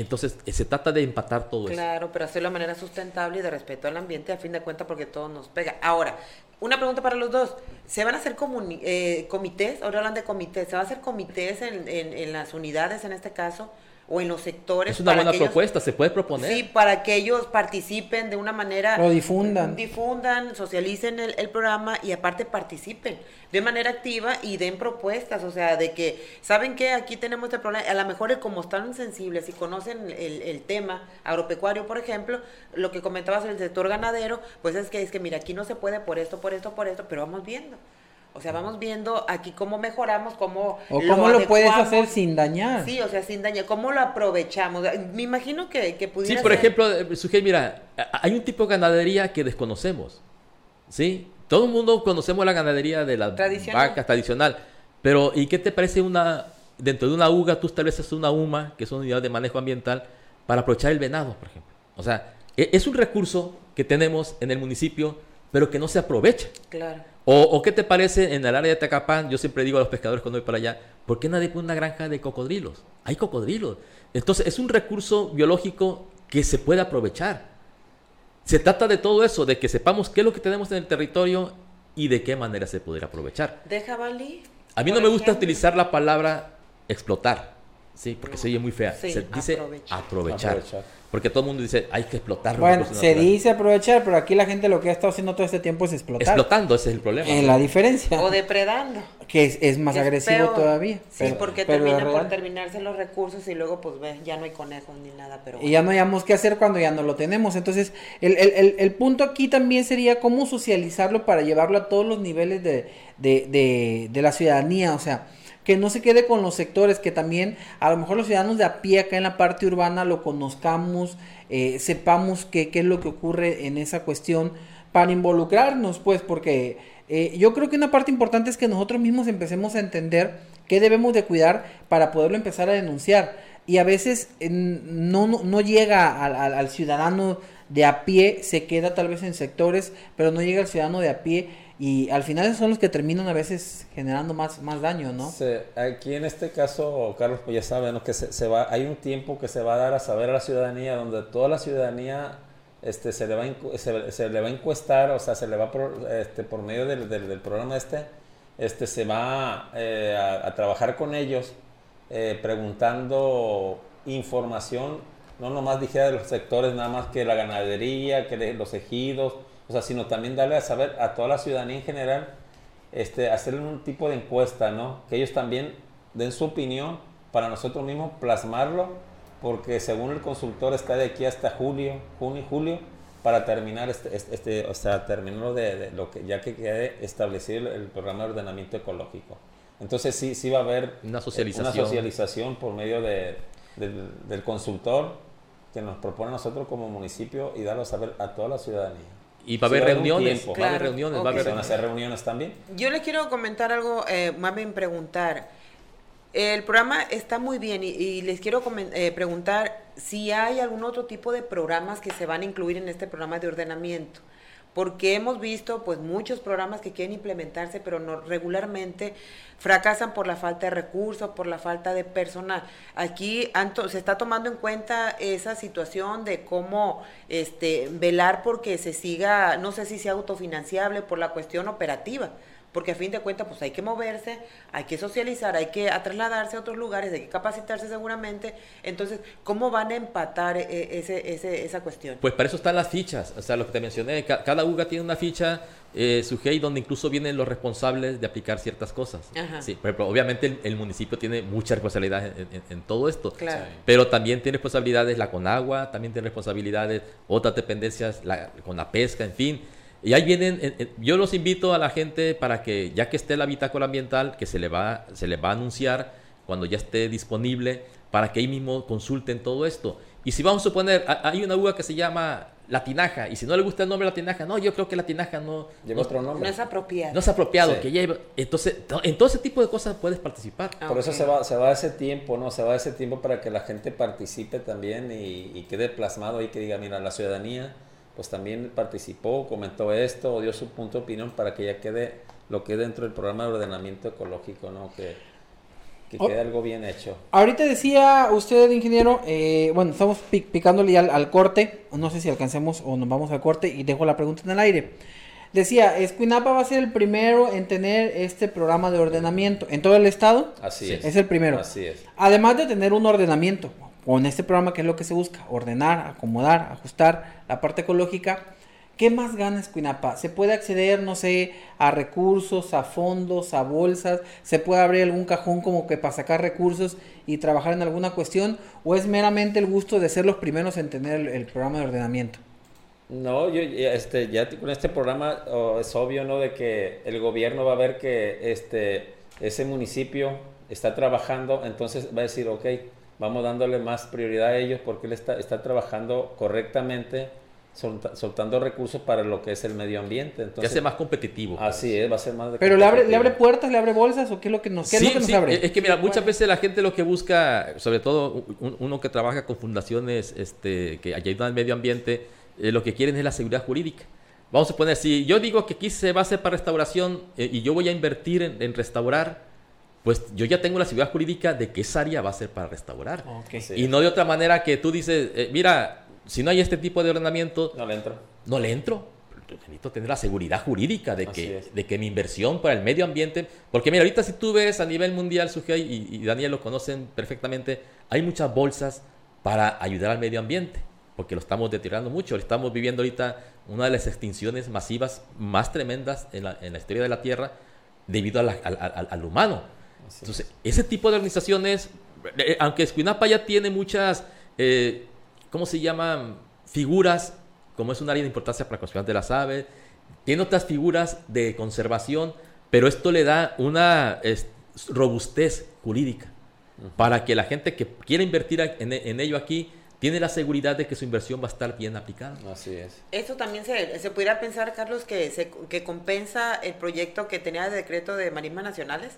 entonces, se trata de empatar todo eso. Claro, pero hacerlo de manera sustentable y de respeto al ambiente, a fin de cuentas, porque todo nos pega. Ahora, una pregunta para los dos. ¿Se van a hacer eh, comités? Ahora hablan de comités. ¿Se va a hacer comités en, en, en las unidades, en este caso? O en los sectores. Es una buena propuesta, se puede proponer. Sí, para que ellos participen de una manera. Lo difundan. Difundan, socialicen el, el, programa y aparte participen de manera activa y den propuestas. O sea, de que, ¿saben qué? Aquí tenemos este problema. A lo mejor, como están sensibles y conocen el, el tema agropecuario, por ejemplo, lo que comentabas el sector ganadero, pues es que, es que, mira, aquí no se puede por esto, por esto, por esto, pero vamos viendo. O sea, vamos viendo aquí cómo mejoramos, cómo... O cómo lo puedes hacer sin dañar. Sí, o sea, sin dañar. ¿Cómo lo aprovechamos? Me imagino que, que pudiera Sí, por ejemplo, eh, Sujei, mira, hay un tipo de ganadería que desconocemos. ¿Sí? Todo el mundo conocemos la ganadería de la vaca tradicional. Pero, ¿y qué te parece una... Dentro de una UGA tú estableces una UMA, que es una unidad de manejo ambiental, para aprovechar el venado, por ejemplo? O sea, e, es un recurso que tenemos en el municipio, pero que no se aprovecha. Claro. O, qué te parece en el área de Tacapán? Yo siempre digo a los pescadores cuando voy para allá, ¿por qué nadie pone una granja de cocodrilos? Hay cocodrilos. Entonces es un recurso biológico que se puede aprovechar. Se trata de todo eso, de que sepamos qué es lo que tenemos en el territorio y de qué manera se podría aprovechar. ¿De jabalí? A mí no me gusta utilizar la palabra explotar, sí, porque se oye muy fea. se dice aprovechar. Porque todo el mundo dice, hay que explotar. Bueno, se dice aprovechar, pero aquí la gente lo que ha estado haciendo todo este tiempo es explotar. Explotando, ese es el problema. En la diferencia. O depredando. Que es, más agresivo todavía. Sí, porque termina por terminarse los recursos y luego pues ve, ya no hay conejos ni nada. Pero Y ya no hayamos qué hacer cuando ya no lo tenemos. Entonces, el, el, el, punto aquí también sería cómo socializarlo para llevarlo a todos los niveles de, de, de, de la ciudadanía. O sea, que no se quede con los sectores, que también a lo mejor los ciudadanos de a pie acá en la parte urbana lo conozcamos, eh, sepamos qué, es lo que ocurre en esa cuestión para involucrarnos, pues, porque eh, yo creo que una parte importante es que nosotros mismos empecemos a entender qué debemos de cuidar para poderlo empezar a denunciar. y a veces no, no, llega al, al, ciudadano de a pie, se queda tal vez en sectores, pero no llega al ciudadano de a pie y al final son los que terminan a veces generando más, más daño, ¿no? aquí en este caso, Carlos, pues ya saben, que se, va, hay un tiempo que se va a dar a saber a la ciudadanía, donde toda la ciudadanía este, se, le va a, se, le va a encuestar, o sea, se le va por, este, por medio del, del, programa este, este se va eh, a, trabajar con ellos eh, preguntando información, no nomás dijera de los sectores, nada más que la ganadería, que los ejidos, o sea, sino también darle a saber a toda la ciudadanía en general, este, hacerle un tipo de encuesta, ¿no? Que ellos también den su opinión para nosotros mismos plasmarlo, porque según el consultor está de aquí hasta julio, junio y julio, para terminar este, este, este o sea, terminarlo de, lo que ya que quede establecido el, programa de ordenamiento ecológico. Entonces sí, sí va a haber una socialización, una socialización por medio de, del consultor que nos propone a nosotros como municipio y darlo a saber a toda la ciudadanía. Y va a haber reuniones, va a haber reuniones, va a haber... hacer reuniones también? Yo le quiero comentar algo, eh, más bien preguntar. El programa está muy bien y, les quiero eh, preguntar si hay algún otro tipo de programas que se van a incluir en este programa de ordenamiento porque hemos visto pues muchos programas que quieren implementarse, pero no regularmente fracasan por la falta de recursos, por la falta de personal. Aquí se está tomando en cuenta esa situación de cómo este velar porque se siga, no sé si sea autofinanciable por la cuestión operativa porque a fin de cuentas pues hay que moverse, hay que socializar, hay que trasladarse a otros lugares, hay que capacitarse seguramente. Entonces, ¿cómo van a empatar e, ese, ese, esa cuestión? Pues para eso están las fichas, o sea, lo que te mencioné, cada UGA tiene una ficha eh, GEI donde incluso vienen los responsables de aplicar ciertas cosas. Sí, pero, obviamente el, municipio tiene mucha responsabilidad en, todo esto, claro. pero también tiene responsabilidades la Conagua, también tiene responsabilidades otras dependencias con la pesca, en fin. Y ahí vienen, yo los invito a la gente para que, ya que esté la bitácora ambiental, que se le va, se le va a anunciar cuando ya esté disponible, para que ahí mismo consulten todo esto. Y si vamos a suponer, hay una uva que se llama la tinaja, y si no le gusta el nombre la tinaja, no, yo creo que la tinaja no... Lleva otro nombre. No es apropiado. No es apropiado, que lleva... Entonces, en todo ese tipo de cosas puedes participar. Ah, Por eso se va, se va ese tiempo, ¿no? Se va ese tiempo para que la gente participe también y, y quede plasmado ahí, que diga, mira, la ciudadanía pues también participó, comentó esto, o dio su punto de opinión para que ya quede lo que dentro del programa de ordenamiento ecológico, ¿no? Que, que quede algo bien hecho. Ahorita decía usted, ingeniero, eh, bueno, estamos picándole ya al, corte, no sé si alcancemos o nos vamos al corte y dejo la pregunta en el aire. Decía, Escuinapa va a ser el primero en tener este programa de ordenamiento en todo el estado. Así es. Es el primero. Así es. Además de tener un ordenamiento, con este programa, ¿qué es lo que se busca? Ordenar, acomodar, ajustar la parte ecológica. ¿Qué más gana Escuinapa? ¿Se puede acceder, no sé, a recursos, a fondos, a bolsas? ¿Se puede abrir algún cajón como que para sacar recursos y trabajar en alguna cuestión? ¿O es meramente el gusto de ser los primeros en tener el, programa de ordenamiento? No, yo este, ya con este programa es obvio, ¿no? De que el gobierno va a ver que este, ese municipio está trabajando, entonces va a decir, ok, vamos dándole más prioridad a ellos porque él está, está trabajando correctamente, soltando recursos para lo que es el medio ambiente. Entonces, ya más competitivo. Así es, va a ser más Pero le abre, le abre puertas, le abre bolsas o qué es lo que nos, qué nos abre. Es que mira, muchas veces la gente lo que busca, sobre todo uno que trabaja con fundaciones este, que ayudan al medio ambiente, eh, lo que quieren es la seguridad jurídica. Vamos a poner, si yo digo que aquí se va a hacer para restauración eh, y yo voy a invertir en restaurar, pues yo ya tengo la seguridad jurídica de que esa área va a ser para restaurar. Y no de otra manera que tú dices, eh, mira, si no hay este tipo de ordenamiento... No le entro. No le entro. Necesito tener la seguridad jurídica de que, de que mi inversión para el medio ambiente... Porque mira, ahorita si tú ves a nivel mundial, Sujei y, y Daniel lo conocen perfectamente, hay muchas bolsas para ayudar al medio ambiente porque lo estamos deteriorando mucho. Estamos viviendo ahorita una de las extinciones masivas más tremendas en la, en la historia de la Tierra debido al humano. Entonces, ese tipo de organizaciones, eh, aunque Escuinapa ya tiene muchas, eh, ¿cómo se llaman? Figuras, como es un área de importancia para la conservación de las aves, tiene otras figuras de conservación, pero esto le da una robustez jurídica para que la gente que quiera invertir en, ello aquí tiene la seguridad de que su inversión va a estar bien aplicada. Así es. Eso también se, se pudiera pensar, Carlos, que, se, que compensa el proyecto que tenía de decreto de marismas nacionales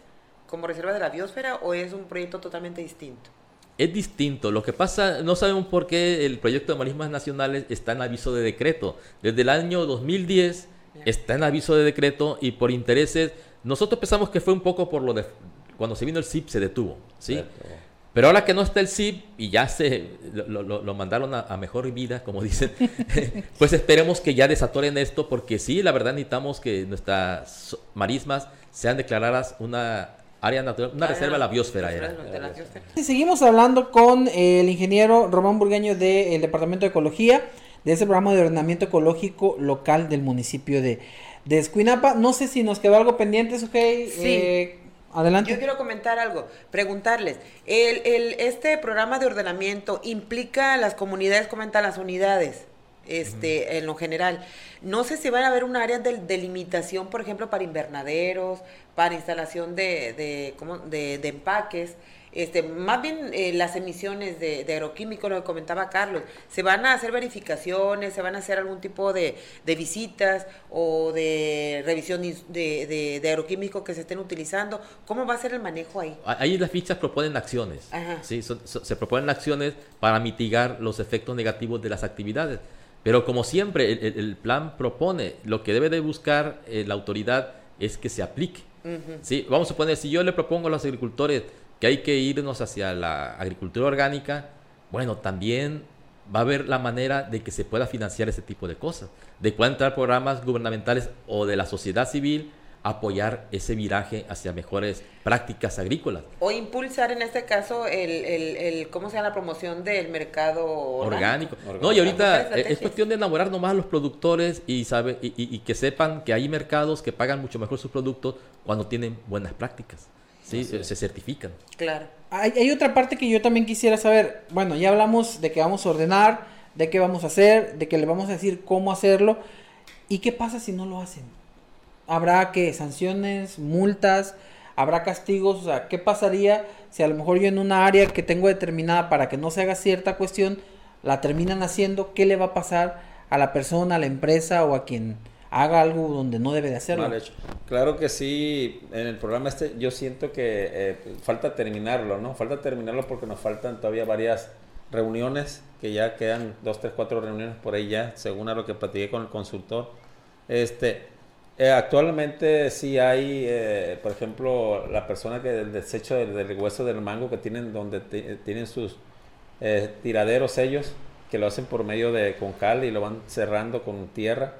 como reserva de la biosfera o es un proyecto totalmente distinto? es distinto. Lo que pasa, no sabemos por qué el proyecto de marismas nacionales está en aviso de decreto. Desde el año 2010 está en aviso de decreto y por intereses, nosotros pensamos que fue un poco por lo de cuando se vino el CIP se detuvo, ¿sí? Pero ahora que no está el CIP y ya se lo, lo, mandaron a, mejor vida, como dicen, *laughs* pues esperemos que ya desatoren esto, porque sí, la verdad necesitamos que nuestras marismas sean declaradas una área natural, una reserva de la biosfera. Era. Seguimos hablando con el ingeniero Román Burgueño del Departamento de Ecología, de ese programa de ordenamiento ecológico local del municipio de, de Escuinapa. No sé si nos quedó algo pendiente, Sujei. Sí. Eh, Adelante. Yo quiero comentar algo, preguntarles, el, el, este programa de ordenamiento implica a las comunidades, comentan las unidades, este, en lo general. No sé si van a haber un área de delimitación, por ejemplo, para invernaderos, para instalación de, de, de, de empaques, este, más bien eh, las emisiones de, agroquímicos, lo que comentaba Carlos, se van a hacer verificaciones, se van a hacer algún tipo de, visitas o de revisión de, de, agroquímicos que se estén utilizando. ¿Cómo va a ser el manejo ahí? Ahí las fichas proponen acciones. ¿sí? se proponen acciones para mitigar los efectos negativos de las actividades. Pero como siempre, el, plan propone, lo que debe de buscar eh, la autoridad es que se aplique. ¿sí? Vamos a poner, si yo le propongo a los agricultores que hay que irnos hacia la agricultura orgánica, bueno, también va a haber la manera de que se pueda financiar ese tipo de cosas, de puedan entrar programas gubernamentales o de la sociedad civil apoyar ese viraje hacia mejores prácticas agrícolas. O impulsar en este caso el, el, ¿cómo se llama? La promoción del mercado orgánico. No, y ahorita es cuestión de enamorar nomás a los productores y, sabe, y, y que sepan que hay mercados que pagan mucho mejor sus productos cuando tienen buenas prácticas. Sí, se certifican. Claro. Hay, otra parte que yo también quisiera saber. Bueno, ya hablamos de que vamos a ordenar, de qué vamos a hacer, de que le vamos a decir cómo hacerlo. ¿Y qué pasa si no lo hacen? ¿Habrá que sanciones, multas? ¿Habrá castigos? O sea, ¿qué pasaría si a lo mejor yo en una área que tengo determinada para que no se haga cierta cuestión, la terminan haciendo? ¿Qué le va a pasar a la persona, a la empresa o a quien haga algo donde no debe de hacerlo. Claro que sí, en el programa este yo siento que eh, falta terminarlo, ¿no? Falta terminarlo porque nos faltan todavía varias reuniones, que ya quedan dos, tres, cuatro reuniones por ahí ya, según a lo que platiqué con el consultor. Este, eh, actualmente sí hay, eh, por ejemplo, la persona que el desecho del, hueso del mango que tienen, donde tienen sus tiraderos ellos, que lo hacen por medio de con cal y lo van cerrando con tierra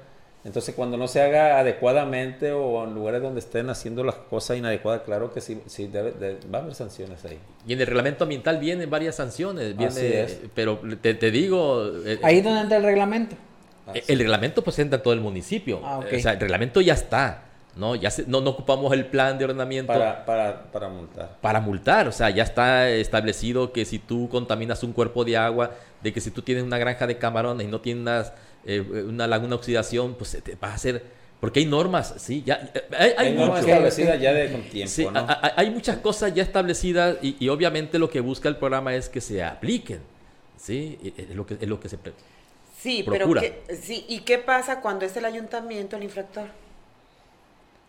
entonces, cuando no se haga adecuadamente o en lugares donde estén haciendo las cosas inadecuadas, claro que sí, sí debe, va a haber sanciones ahí. Y en el reglamento ambiental vienen varias sanciones, viene, pero te, digo... Eh, ahí donde entra el reglamento. El reglamento pues entra en todo el municipio. Ah, o sea, el reglamento ya está. ¿no? Ya no, no, ocupamos el plan de ordenamiento. Para, para, para multar. Para multar, o sea, ya está establecido que si tú contaminas un cuerpo de agua, de que si tú tienes una granja de camarones y no tienes eh, una laguna oxidación, pues te va a hacer... Porque hay normas, sí, ya hay, hay, normas establecidas ya de con tiempo, sí, hay, muchas cosas ya establecidas y, obviamente lo que busca el programa es que se apliquen, sí, es lo que es lo que se Sí, pero sí, ¿y qué pasa cuando es el ayuntamiento el infractor?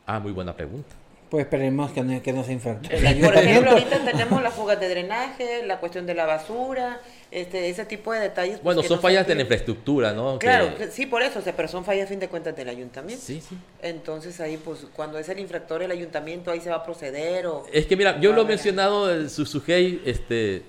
Ah, muy buena pregunta. Pues esperemos que no, que no se infractor. Por ejemplo, ahorita *laughs* tenemos las fugas de drenaje, la cuestión de la basura, este, ese tipo de detalles. Pues, bueno, son fallas de la infraestructura, ¿no? Claro, sí, por eso, pero son fallas a fin de cuentas del ayuntamiento. Sí, sí. Entonces ahí, pues, cuando es el infractor el ayuntamiento, ahí se va a proceder o... Es que mira, yo lo he mencionado, en su sujei, este,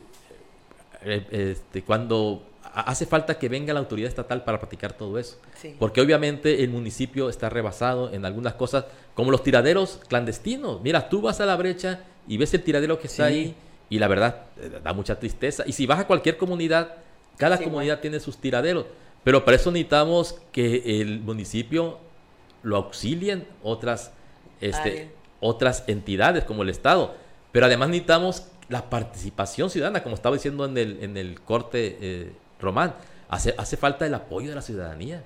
eh, este, cuando hace falta que venga la autoridad estatal para practicar todo eso. Porque obviamente el municipio está rebasado en algunas cosas, como los tiraderos clandestinos. Mira, tú vas a la brecha y ves el tiradero que está ahí y la verdad, eh, da mucha tristeza. Y si vas a cualquier comunidad, cada comunidad tiene sus tiraderos. Pero para eso necesitamos que el municipio lo auxilien otras, este, otras entidades como el Estado. Pero además necesitamos la participación ciudadana, como estaba diciendo en el, en el corte eh, Román. Hace, hace falta el apoyo de la ciudadanía.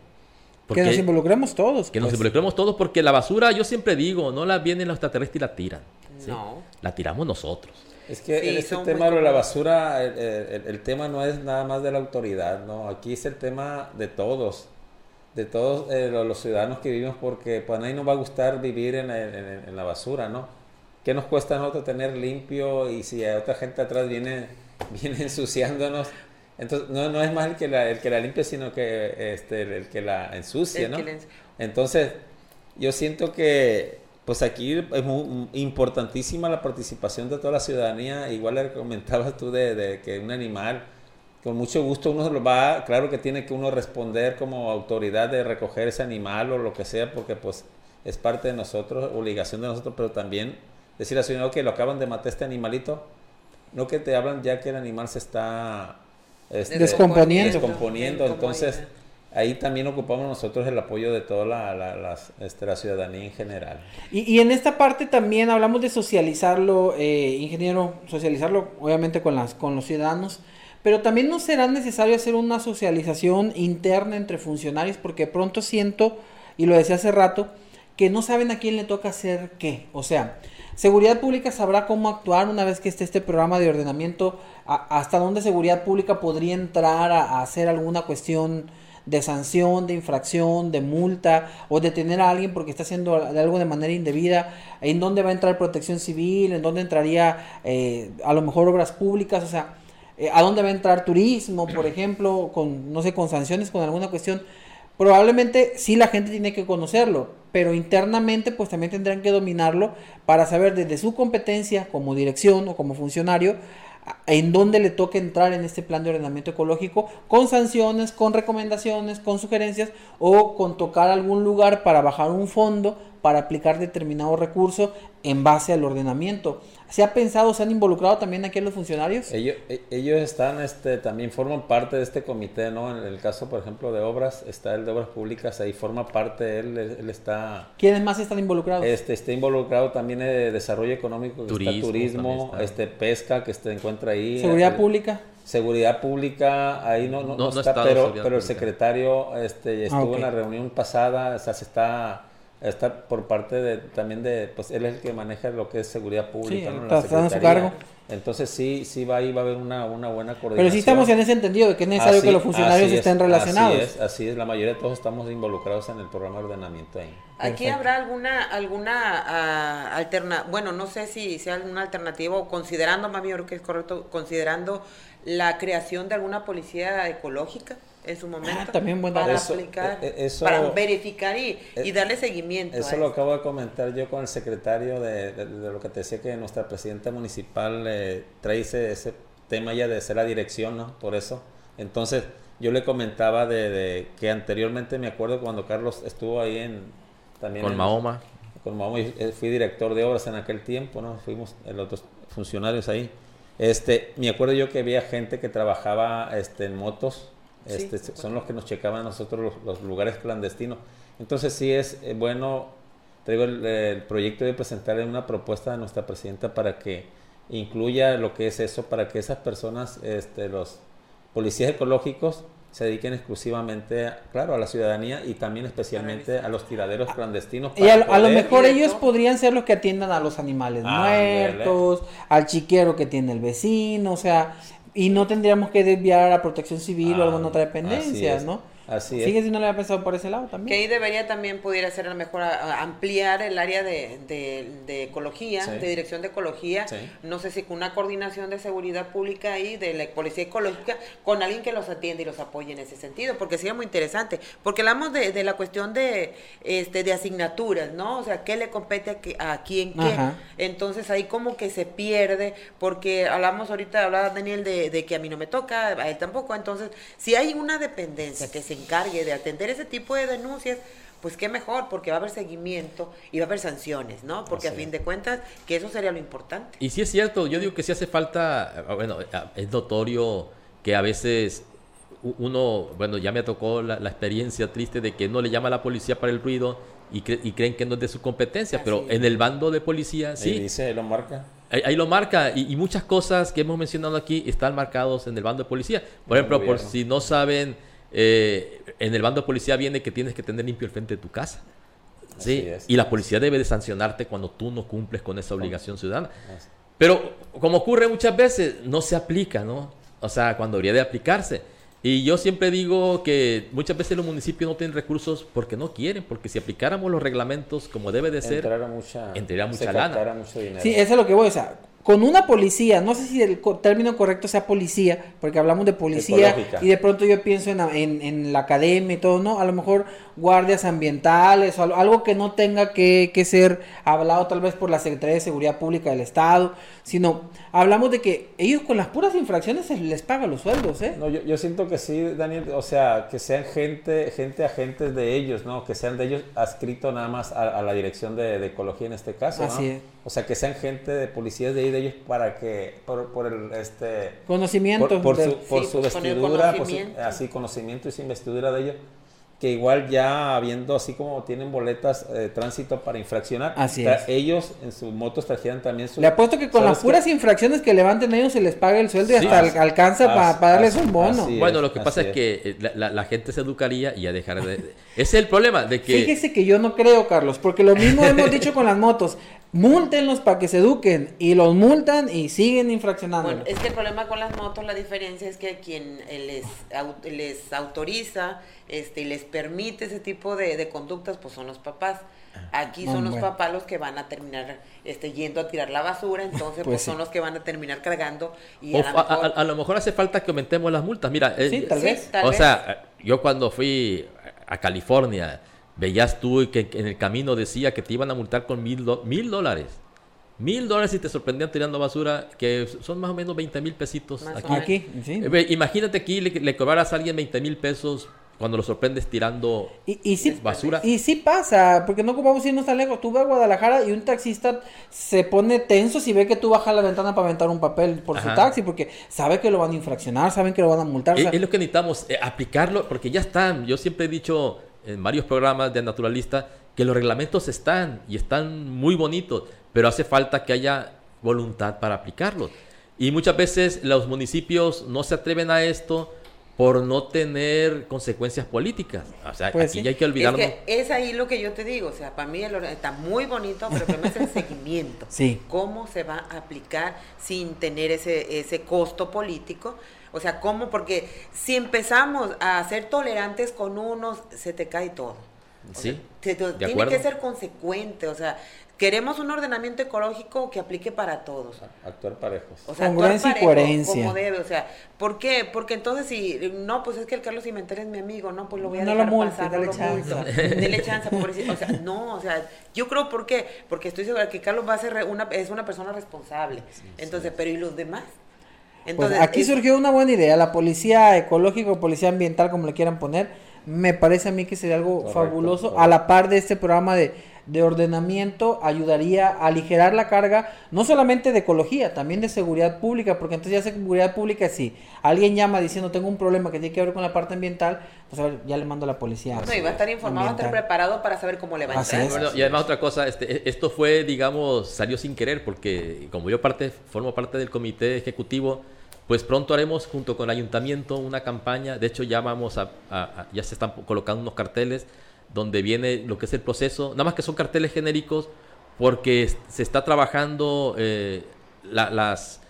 que nos involucremos todos. Que nos pues. involucremos todos porque la basura, yo siempre digo, no la vienen los extraterrestres y la tiran. No. La tiramos nosotros. Es que en este tema de la basura, el, tema no es nada más de la autoridad, ¿no? Aquí es el tema de todos, de todos eh, los, ciudadanos que vivimos, porque pues a nadie nos va a gustar vivir en, la basura, ¿no? ¿Qué nos cuesta a nosotros tener limpio y si a otra gente atrás viene *laughs* viene ensuciándonos. Entonces, no, no es más el que la, el que la limpie, sino que este, el que la ensucia, El ¿no? Entonces, yo siento que pues aquí es muy importantísima la participación de toda la ciudadanía. Igual le comentabas tú de, de que un animal, con mucho gusto uno lo va, claro que tiene que uno responder como autoridad de recoger ese animal o lo que sea, porque pues es parte de nosotros, obligación de nosotros, pero también decir a la ciudadanía que lo acaban de matar este animalito, no que te hablan ya que el animal se está este, Descomponiendo. descomponiendo, entonces ahí también ocupamos nosotros el apoyo de toda la, la, las, este, la ciudadanía en general. Y, y en esta parte también hablamos de socializarlo, eh, ingeniero, socializarlo obviamente con, las, con los ciudadanos, pero también no será necesario hacer una socialización interna entre funcionarios porque pronto siento, y lo decía hace rato, que no saben a quién le toca hacer qué. O sea, Seguridad Pública sabrá cómo actuar una vez que esté este programa de ordenamiento, hasta dónde Seguridad Pública podría entrar a, hacer alguna cuestión de sanción, de infracción, de multa o detener a alguien porque está haciendo algo de manera indebida, en dónde va a entrar protección civil, en dónde entraría eh, a lo mejor obras públicas, o sea, eh, a dónde va a entrar turismo, por ejemplo, con, no sé, con sanciones, con alguna cuestión. Probablemente sí la gente tiene que conocerlo, pero internamente pues también tendrán que dominarlo para saber desde su competencia como dirección o como funcionario en dónde le toca entrar en este plan de ordenamiento ecológico con sanciones, con recomendaciones, con sugerencias o con tocar algún lugar para bajar un fondo para aplicar determinado recurso en base al ordenamiento. ¿Se ha pensado, se han involucrado también aquí los funcionarios? Ellos, e- ellos están, este, también forman parte de este comité, ¿no? En el caso, por ejemplo, de obras, está el de obras públicas, ahí forma parte, él, él está, ¿Quiénes más están involucrados? este, está involucrado también en desarrollo económico, que Turismo está turismo, está. este, pesca, que se encuentra ahí. Seguridad el- pública. Seguridad pública, ahí no, no, No- no no está, está pero, el secretario este, estuvo ok. en la reunión pasada, o sea, se está, está por parte de, también de, pues él es el que maneja lo que es seguridad pública, Sí, ¿no? está- La está en su cargo. Entonces sí, sí va ahí, va a haber una, una buena coordinación. Pero sí estamos en ese entendido de que es necesario Así- que los funcionarios es, estén relacionados. Así es, así es, la mayoría de todos estamos involucrados en el programa de ordenamiento ahí. Aquí Perfecto. habrá alguna alguna alternativa, bueno, no sé si sea alguna alternativa o considerando, mami, yo creo que es correcto, considerando la creación de alguna policía ecológica en su momento Ah, también buen dato. para Eso- aplicar, eh, eh, eso- para verificar y, y eh, darle seguimiento. Eso a lo esto. acabo de comentar yo con el secretario de, de- de lo que te decía que nuestra presidenta municipal eh, trae ese, ese tema ya de ser la dirección, ¿no? Por eso. Entonces, yo le comentaba de, de que anteriormente me acuerdo cuando Carlos estuvo ahí en también Con en- Mahoma. con Mahoma, yo, eh, fui director de obras en aquel tiempo, ¿no? Fuimos los dos funcionarios ahí. Este, me acuerdo yo que había gente que trabajaba este, en motos, este, son los que nos checaban a nosotros los, los lugares clandestinos. Entonces sí es eh, bueno, traigo el, el proyecto de presentarle una propuesta a nuestra presidenta para que incluya lo que es eso, para que esas personas, este, los policías ecológicos, se dediquen exclusivamente, a- claro, a la ciudadanía y también especialmente a los tiraderos clandestinos. Y a, lo mejor ellos podrían ser los que atiendan a los animales muertos, al chiquero que tiene el vecino, o sea, y no tendríamos que desviar a protección civil o Ah, alguna otra así dependencia, ¿no? Así es. Fíjese si no le había pensado por ese lado Que también. ahí debería también pudiera ser a lo mejor a- a ampliar el área de, de- de ecología, Sí. de dirección de ecología. Sí. No sé si con una coordinación de seguridad pública ahí, de la policía ecológica, con alguien que los atiende y los apoye en ese sentido, porque sería muy interesante. Porque hablamos de, de la cuestión de, este, de asignaturas, ¿no? O sea, ¿qué le compete a, a quién qué? Ajá. Entonces ahí como que se pierde, porque hablamos ahorita, hablaba Daniel de, de que a mí no me toca, a él tampoco. Entonces, si hay una dependencia que se encargue de atender ese tipo de denuncias, pues qué mejor, porque va a haber seguimiento y va a haber sanciones, ¿no? Porque a fin es. de cuentas, que eso sería lo importante. Y sí es cierto, yo digo que sí hace falta, ah, bueno, ah, es notorio que a veces uno, bueno, ya me tocó la, la experiencia triste de que no le llama a la policía para el ruido y, cre- y creen que no es de su competencia, pero Así es. en el bando de policía Ahí sí, dice, lo marca. ahí, ahí lo marca y, y muchas cosas que hemos mencionado aquí están marcados en el bando de policía. Por ejemplo, por si no saben, eh, en el bando de policía viene que tienes que tener limpio el frente de tu casa. Sí, y la policía debe de sancionarte cuando tú no cumples con esa obligación ciudadana. Así. Pero como ocurre muchas veces, no se aplica, ¿no? O sea, cuando debería de aplicarse. Y yo siempre digo que muchas veces los municipios no tienen recursos porque no quieren, porque si aplicáramos los reglamentos como debe de ser, mucha, entraría mucha se lana. captara mucho dinero. Sí, eso es lo que voy, o sea, con una policía, no sé si el término correcto sea policía, porque hablamos de policía y de pronto yo pienso en, en, en, la academia y todo, ¿no? A lo mejor guardias ambientales o algo que no tenga que, que ser hablado tal vez por la Secretaría de Seguridad Pública del Estado, sino hablamos de que ellos con las puras infracciones les pagan los sueldos, ¿eh? No, yo, yo siento que sí, Daniel, o sea, que sean gente, gente agentes de ellos, ¿no? Que sean de ellos adscrito nada más a, la dirección de, ecología en este caso, Así es. O sea, que sean gente de policías de ahí de ellos para que, por, por el, este... Conocimiento. Por, su, por su vestidura, por su, así, conocimiento y sin vestidura de ellos que igual ya habiendo así como tienen boletas de tránsito para infraccionar, así ellos en sus motos trajeran también su... Le apuesto que con las puras infracciones que levanten ellos se les paga el sueldo y hasta alcanza para darles un bono. bueno, lo que pasa es, que eh, la, gente se educaría y ya dejar de... Ese es el problema de que... Fíjese que yo no creo, Carlos, porque lo mismo *laughs* hemos dicho con las motos. Múltenlos para que se eduquen y los multan y siguen infraccionando. Bueno, es que el problema con las motos, la diferencia es que quien les, les autoriza este, y les permite ese tipo de, conductas, pues son los papás. Ah, Aquí son los papás los que van a terminar este, yendo a tirar la basura, entonces *laughs* pues, pues son los que van a terminar cargando. Y a, lo mejor hace falta que aumentemos las multas. Mira, eh, tal vez. o sea, yo cuando fui a California, veías tú que en el camino decía que te iban a multar con mil, mil dólares. Mil dólares y te sorprendían tirando basura, que son más o menos 20 mil pesitos aquí. Eh, imagínate aquí le, le cobraras a alguien 20 mil pesos cuando lo sorprendes tirando y, basura. Y sí pasa, porque no ocupamos irnos tan lejos. Tú vas a Guadalajara y un taxista se pone tenso si ve que tú bajas la ventana para aventar un papel por su taxi, porque sabe que lo van a infraccionar, saben que lo van a multar. Es, lo que necesitamos, eh, aplicarlo, porque ya están. Yo siempre he dicho, en varios programas de naturalista que los reglamentos están y están muy bonitos, pero hace falta que haya voluntad para aplicarlos. Y muchas veces los municipios no se atreven a esto por no tener consecuencias políticas. O sea, pues aquí ya hay que olvidarnos. Es, es, ahí lo que yo te digo, o sea, para mí está muy bonito, pero que es el seguimiento. Sí. ¿Cómo se va a aplicar sin tener ese, ese costo político? O sea, ¿cómo? Porque si empezamos a ser tolerantes con unos, se te cae todo. sí. tiene que ser consecuente, o sea, queremos un ordenamiento ecológico que aplique para todos. Actuar parejos. O sea, Congruencia y coherencia. Como debe, o sea, ¿por qué? Porque entonces si, no, pues es que el Carlos Cimentel es mi amigo, no, pues lo voy a no dejar lo pasar, dale chance. Dele chance, pobrecito. O sea, no, o sea, yo creo, ¿por qué? Porque estoy segura que Carlos va a ser una, es una persona responsable. entonces, pero ¿y los demás? Pues aquí surgió una buena idea, la policía ecológica o policía ambiental, como le quieran poner, me parece a mí que sería algo fabuloso, a la par de este programa de, de, ordenamiento, ayudaría a aligerar la carga, no solamente de ecología, también de seguridad pública, porque entonces ya seguridad pública, si alguien llama diciendo tengo un problema que tiene que ver con la parte ambiental, pues a ver, ya le mando a la policía. No, y va a estar informado, va a estar preparado para saber cómo le va a entrar. y además otra cosa, este, esto fue, digamos, salió sin querer, porque como yo parte, formo parte del comité ejecutivo, pues pronto haremos junto con el ayuntamiento una campaña, de hecho ya vamos a, ya se están colocando unos carteles donde viene lo que es el proceso, nada más que son carteles genéricos porque se está trabajando eh, la, las,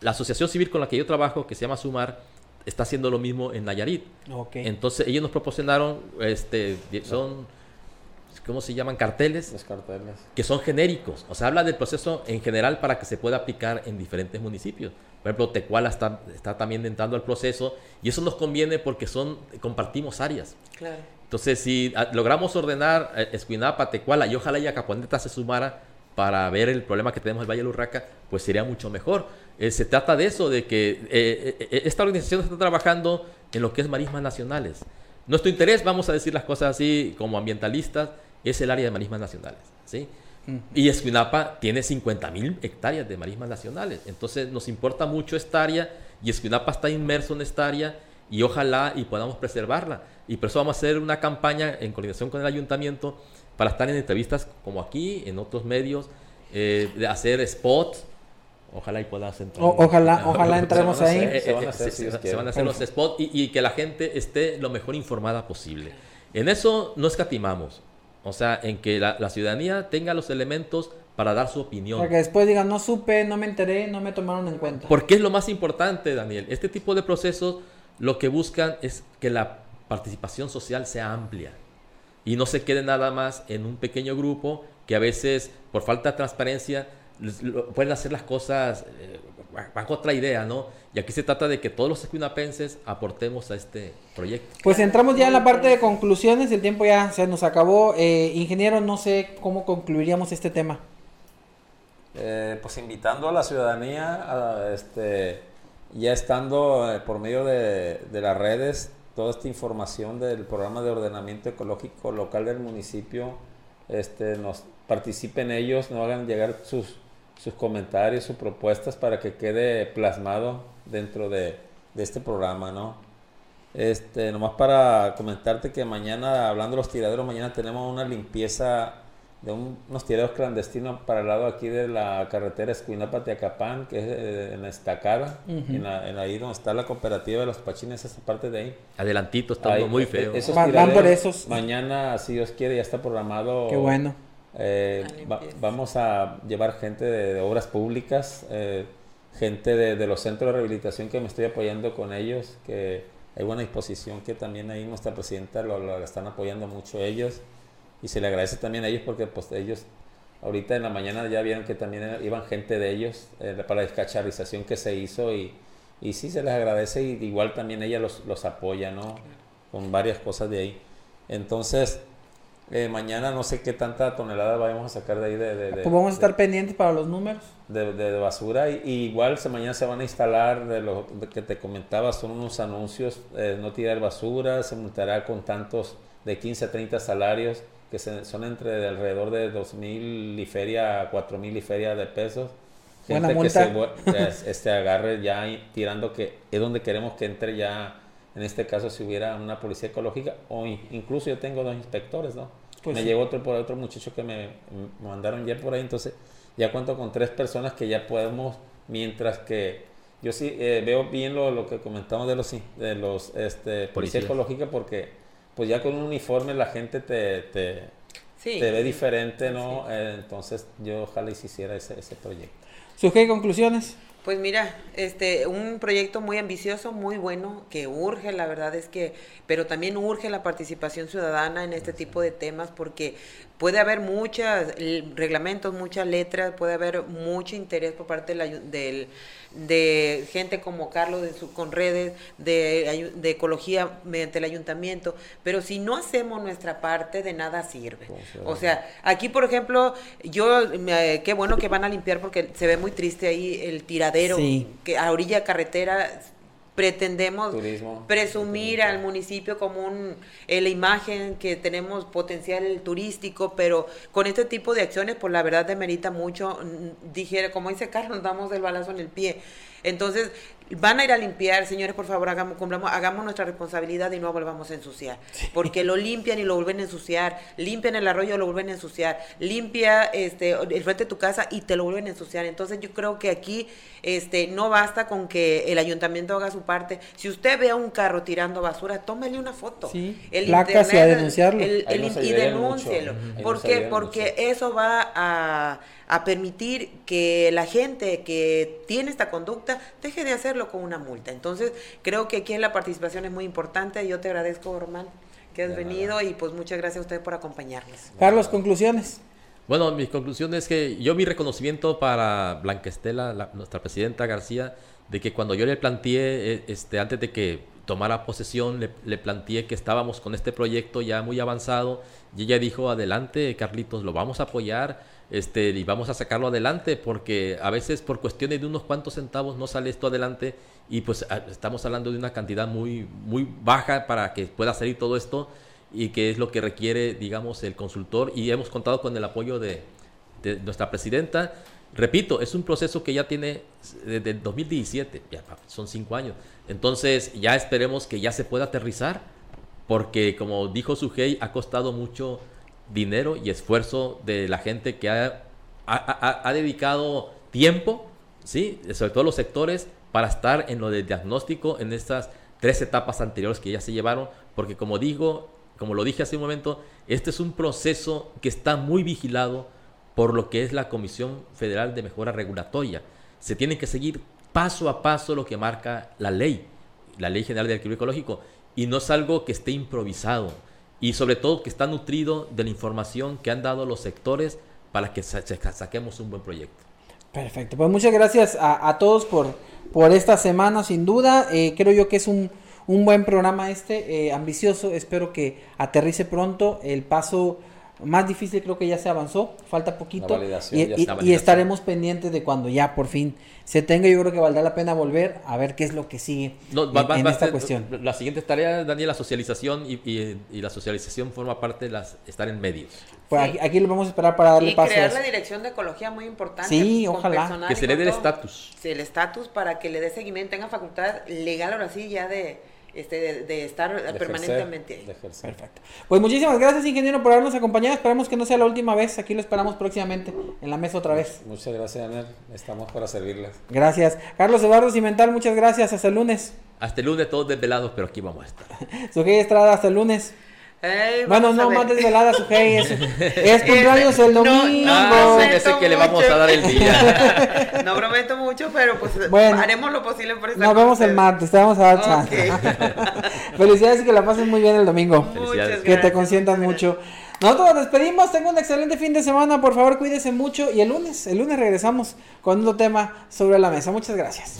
la asociación civil con la que yo trabajo, que se llama Sumar, está haciendo lo mismo en Nayarit. Entonces ellos nos proporcionaron, este, son ¿cómo se llaman? Carteles. Los carteles. Que son genéricos. O sea, habla del proceso en general para que se pueda aplicar en diferentes municipios. Por ejemplo, Tecuala está, está también entrando al proceso y eso nos conviene porque son compartimos áreas. Claro. Entonces, si logramos ordenar eh, Escuinapa, Tecuala y ojalá ya Caponeta se sumara para ver el problema que tenemos en el Valle de Urraca, pues sería mucho mejor. Eh, se trata de eso, de que eh, esta organización está trabajando en lo que es marismas nacionales. Nuestro interés, vamos a decir las cosas así como ambientalistas, es el área de marismas nacionales. ¿sí? Y Escuinapa tiene 50 mil hectáreas de marismas nacionales. Entonces nos importa mucho esta área y Escuinapa está inmerso en esta área y ojalá y podamos preservarla. Y por eso vamos a hacer una campaña en coordinación con el ayuntamiento para estar en entrevistas como aquí, en otros medios, eh, de hacer spots. Ojalá y puedas entrar. ojalá, *laughs* ojalá entremos ahí. Se van a hacer, se van a hacer los spots y, y que la gente esté lo mejor informada posible. En eso no escatimamos. O sea, en que la, ciudadanía tenga los elementos para dar su opinión. Para que después digan, no supe, no me enteré, no me tomaron en cuenta. Porque es lo más importante, Daniel. Este tipo de procesos lo que buscan es que la participación social sea amplia y no se quede nada más en un pequeño grupo que a veces, por falta de transparencia, pueden hacer las cosas eh, bajo otra idea, ¿no? Y aquí se trata de que todos los escuinapenses aportemos a este proyecto. Pues entramos ya en la parte de conclusiones, el tiempo ya se nos acabó. Eh, ingeniero, no sé cómo concluiríamos este tema. Eh, pues invitando a la ciudadanía, a, este, ya estando por medio de, de las redes, toda esta información del programa de ordenamiento ecológico local del municipio, este, nos participen ellos, nos hagan llegar sus, sus comentarios, sus propuestas para que quede plasmado dentro de, de este programa, ¿no? Este, nomás para comentarte que mañana, hablando de los tiraderos, mañana tenemos una limpieza de unos tiraderos clandestinos para el lado aquí de la carretera Escuinapa-Teacapán, que es eh, en la estacada, en, ahí donde está la cooperativa de los pachines, esa parte de ahí. Adelantito, está muy feo. Esos Van por esos. Mañana, si Dios quiere, ya está programado. Qué bueno. Eh, vamos a llevar gente de, obras públicas, eh, gente de, los centros de rehabilitación que me estoy apoyando con ellos, que hay buena disposición, que también ahí nuestra presidenta lo, lo están apoyando mucho ellos y se le agradece también a ellos porque pues ellos ahorita en la mañana ya vieron que también iban gente de ellos eh, para la descacharización que se hizo y, y sí se les agradece y igual también ella los, los apoya, ¿no? Con varias cosas de ahí. Entonces, eh, mañana no sé qué tanta tonelada vamos a sacar de ahí de... pues vamos a estar pendientes para los números. De, de basura y, igual se, mañana se van a instalar de lo que te comentaba, son unos anuncios, eh, no tirar basura, se multará con tantos de 15 a 30 salarios que son entre alrededor de 2.000 y feria a 4.000 y feria de pesos. Gente que se *laughs* este, agarre ya tirando que es donde queremos que entre ya, en este caso si hubiera una policía ecológica o incluso yo tengo dos inspectores, ¿no? Pues me llegó otro por otro muchacho que me, mandaron ya por ahí, entonces ya cuento con tres personas que ya podemos, mientras que yo sí eh, veo bien lo, lo, que comentamos de los, de los este, policía ecológica porque pues ya con un uniforme la gente te, te, ve diferente, ¿no? Eh, entonces yo ojalá y hiciera ese, ese proyecto. ¿Sus qué conclusiones? Pues mira, este, un proyecto muy ambicioso, muy bueno, que urge, la verdad es que, pero también urge la participación ciudadana en este tipo de temas porque puede haber muchos reglamentos, muchas letras, puede haber mucho interés por parte del, de gente como Carlos de su, con redes de, de, ecología mediante el ayuntamiento, pero si no hacemos nuestra parte, de nada sirve. O sea, aquí, por ejemplo, yo, qué bueno que van a limpiar porque se ve muy triste ahí el tiradero, que a orilla carretera pretendemos presumir al municipio como un, eh, la imagen que tenemos potencial turístico, pero con este tipo de acciones, pues la verdad demerita mucho, dijera, como dice Carlos, nos damos el balazo en el pie. Entonces, van a ir a limpiar, señores, por favor, hagamos, hagamos nuestra responsabilidad y no volvamos a ensuciar. Porque lo limpian y lo vuelven a ensuciar, limpian el arroyo y lo vuelven a ensuciar, limpia este, el frente de tu casa y te lo vuelven a ensuciar. Entonces yo creo que aquí este, no basta con que el ayuntamiento haga su parte. Si usted ve a un carro tirando basura, tómele una foto. Sí, el placas y a denunciarlo. y denúncielo. ¿Por qué? Porque eso va a a permitir que la gente que tiene esta conducta deje de hacerlo con una multa. Entonces, creo que aquí la participación es muy importante. Yo te agradezco, Román, que has venido y pues muchas gracias a ustedes por acompañarnos. Carlos, conclusiones. Bueno, mi conclusión es que yo mi reconocimiento para Blanca Estela, nuestra presidenta García, de que cuando yo le planteé, eh, este, antes de que tomara posesión, le, le, planteé que estábamos con este proyecto ya muy avanzado y ella dijo, adelante Carlitos, lo vamos a apoyar este, y vamos a sacarlo adelante porque a veces por cuestiones de unos cuantos centavos no sale esto adelante y pues estamos hablando de una cantidad muy, muy baja para que pueda salir todo esto y que es lo que requiere, digamos, el consultor y hemos contado con el apoyo de, nuestra presidenta. Repito, es un proceso que ya tiene desde 2017, ya son cinco años. Entonces ya esperemos que ya se pueda aterrizar porque como dijo Sujei, ha costado mucho dinero y esfuerzo de la gente que ha, ha, dedicado tiempo, ¿sí? sobre todo los sectores, para estar en lo de diagnóstico en estas tres etapas anteriores que ya se llevaron, porque como digo, como lo dije hace un momento, este es un proceso que está muy vigilado por lo que es la Comisión Federal de Mejora Regulatoria. Se tiene que seguir paso a paso lo que marca la ley, la Ley General de Alquiler Ecológico, y no es algo que esté improvisado y sobre todo que está nutrido de la información que han dado los sectores para que saquemos un buen proyecto. Perfecto, pues muchas gracias a, todos por, por esta semana, sin duda. Eh, creo yo que es un, un buen programa este, eh, ambicioso. Espero que aterrice pronto. El paso más difícil creo que ya se avanzó, falta poquito. Y, ya y- está. y validación. estaremos pendientes de cuando ya por fin se tenga. Yo creo que valdrá la pena volver a ver qué es lo que sigue No, en, va- va- en va a esta ser- cuestión. La siguiente tarea, Daniel, la socialización y, y- y la socialización forma parte de las, estar en medios. Pues Sí. aquí, aquí lo vamos a esperar para darle Y paso. a crear eso. la dirección de ecología muy importante. Sí, con ojalá. Que se le dé el estatus. Sí, el estatus para que le dé seguimiento, tenga facultad legal ahora sí ya de, este, de, de estar De ejercer, permanentemente. de ejercer. Perfecto. Pues muchísimas gracias, ingeniero, por habernos acompañado. Esperamos que no sea la última vez. Aquí lo esperamos próximamente en la mesa otra vez. Muchas gracias, Daniel. Estamos para servirles. Gracias. Carlos Eduardo Cimental, muchas gracias. Hasta el lunes. Hasta el lunes todos desvelados, pero aquí vamos a estar. *laughs* Sujei Estrada, hasta el lunes. Ey, Bueno, no, ver. más desvelada, Sujei. Es, es *laughs* cumpleaños el No, domingo. no, se me prometo hace que le vamos a dar el día. *laughs* No prometo mucho, pero pues Bueno. haremos lo posible por estar Nos vemos el martes, te vamos a dar chance. *laughs* Felicidades y que la pasen muy bien el domingo. Felicidades. Que te consientan mucho. Nosotros nos despedimos, tengo un excelente fin de semana, por favor cuídese mucho y el lunes, el lunes regresamos con otro tema sobre la mesa. Muchas gracias.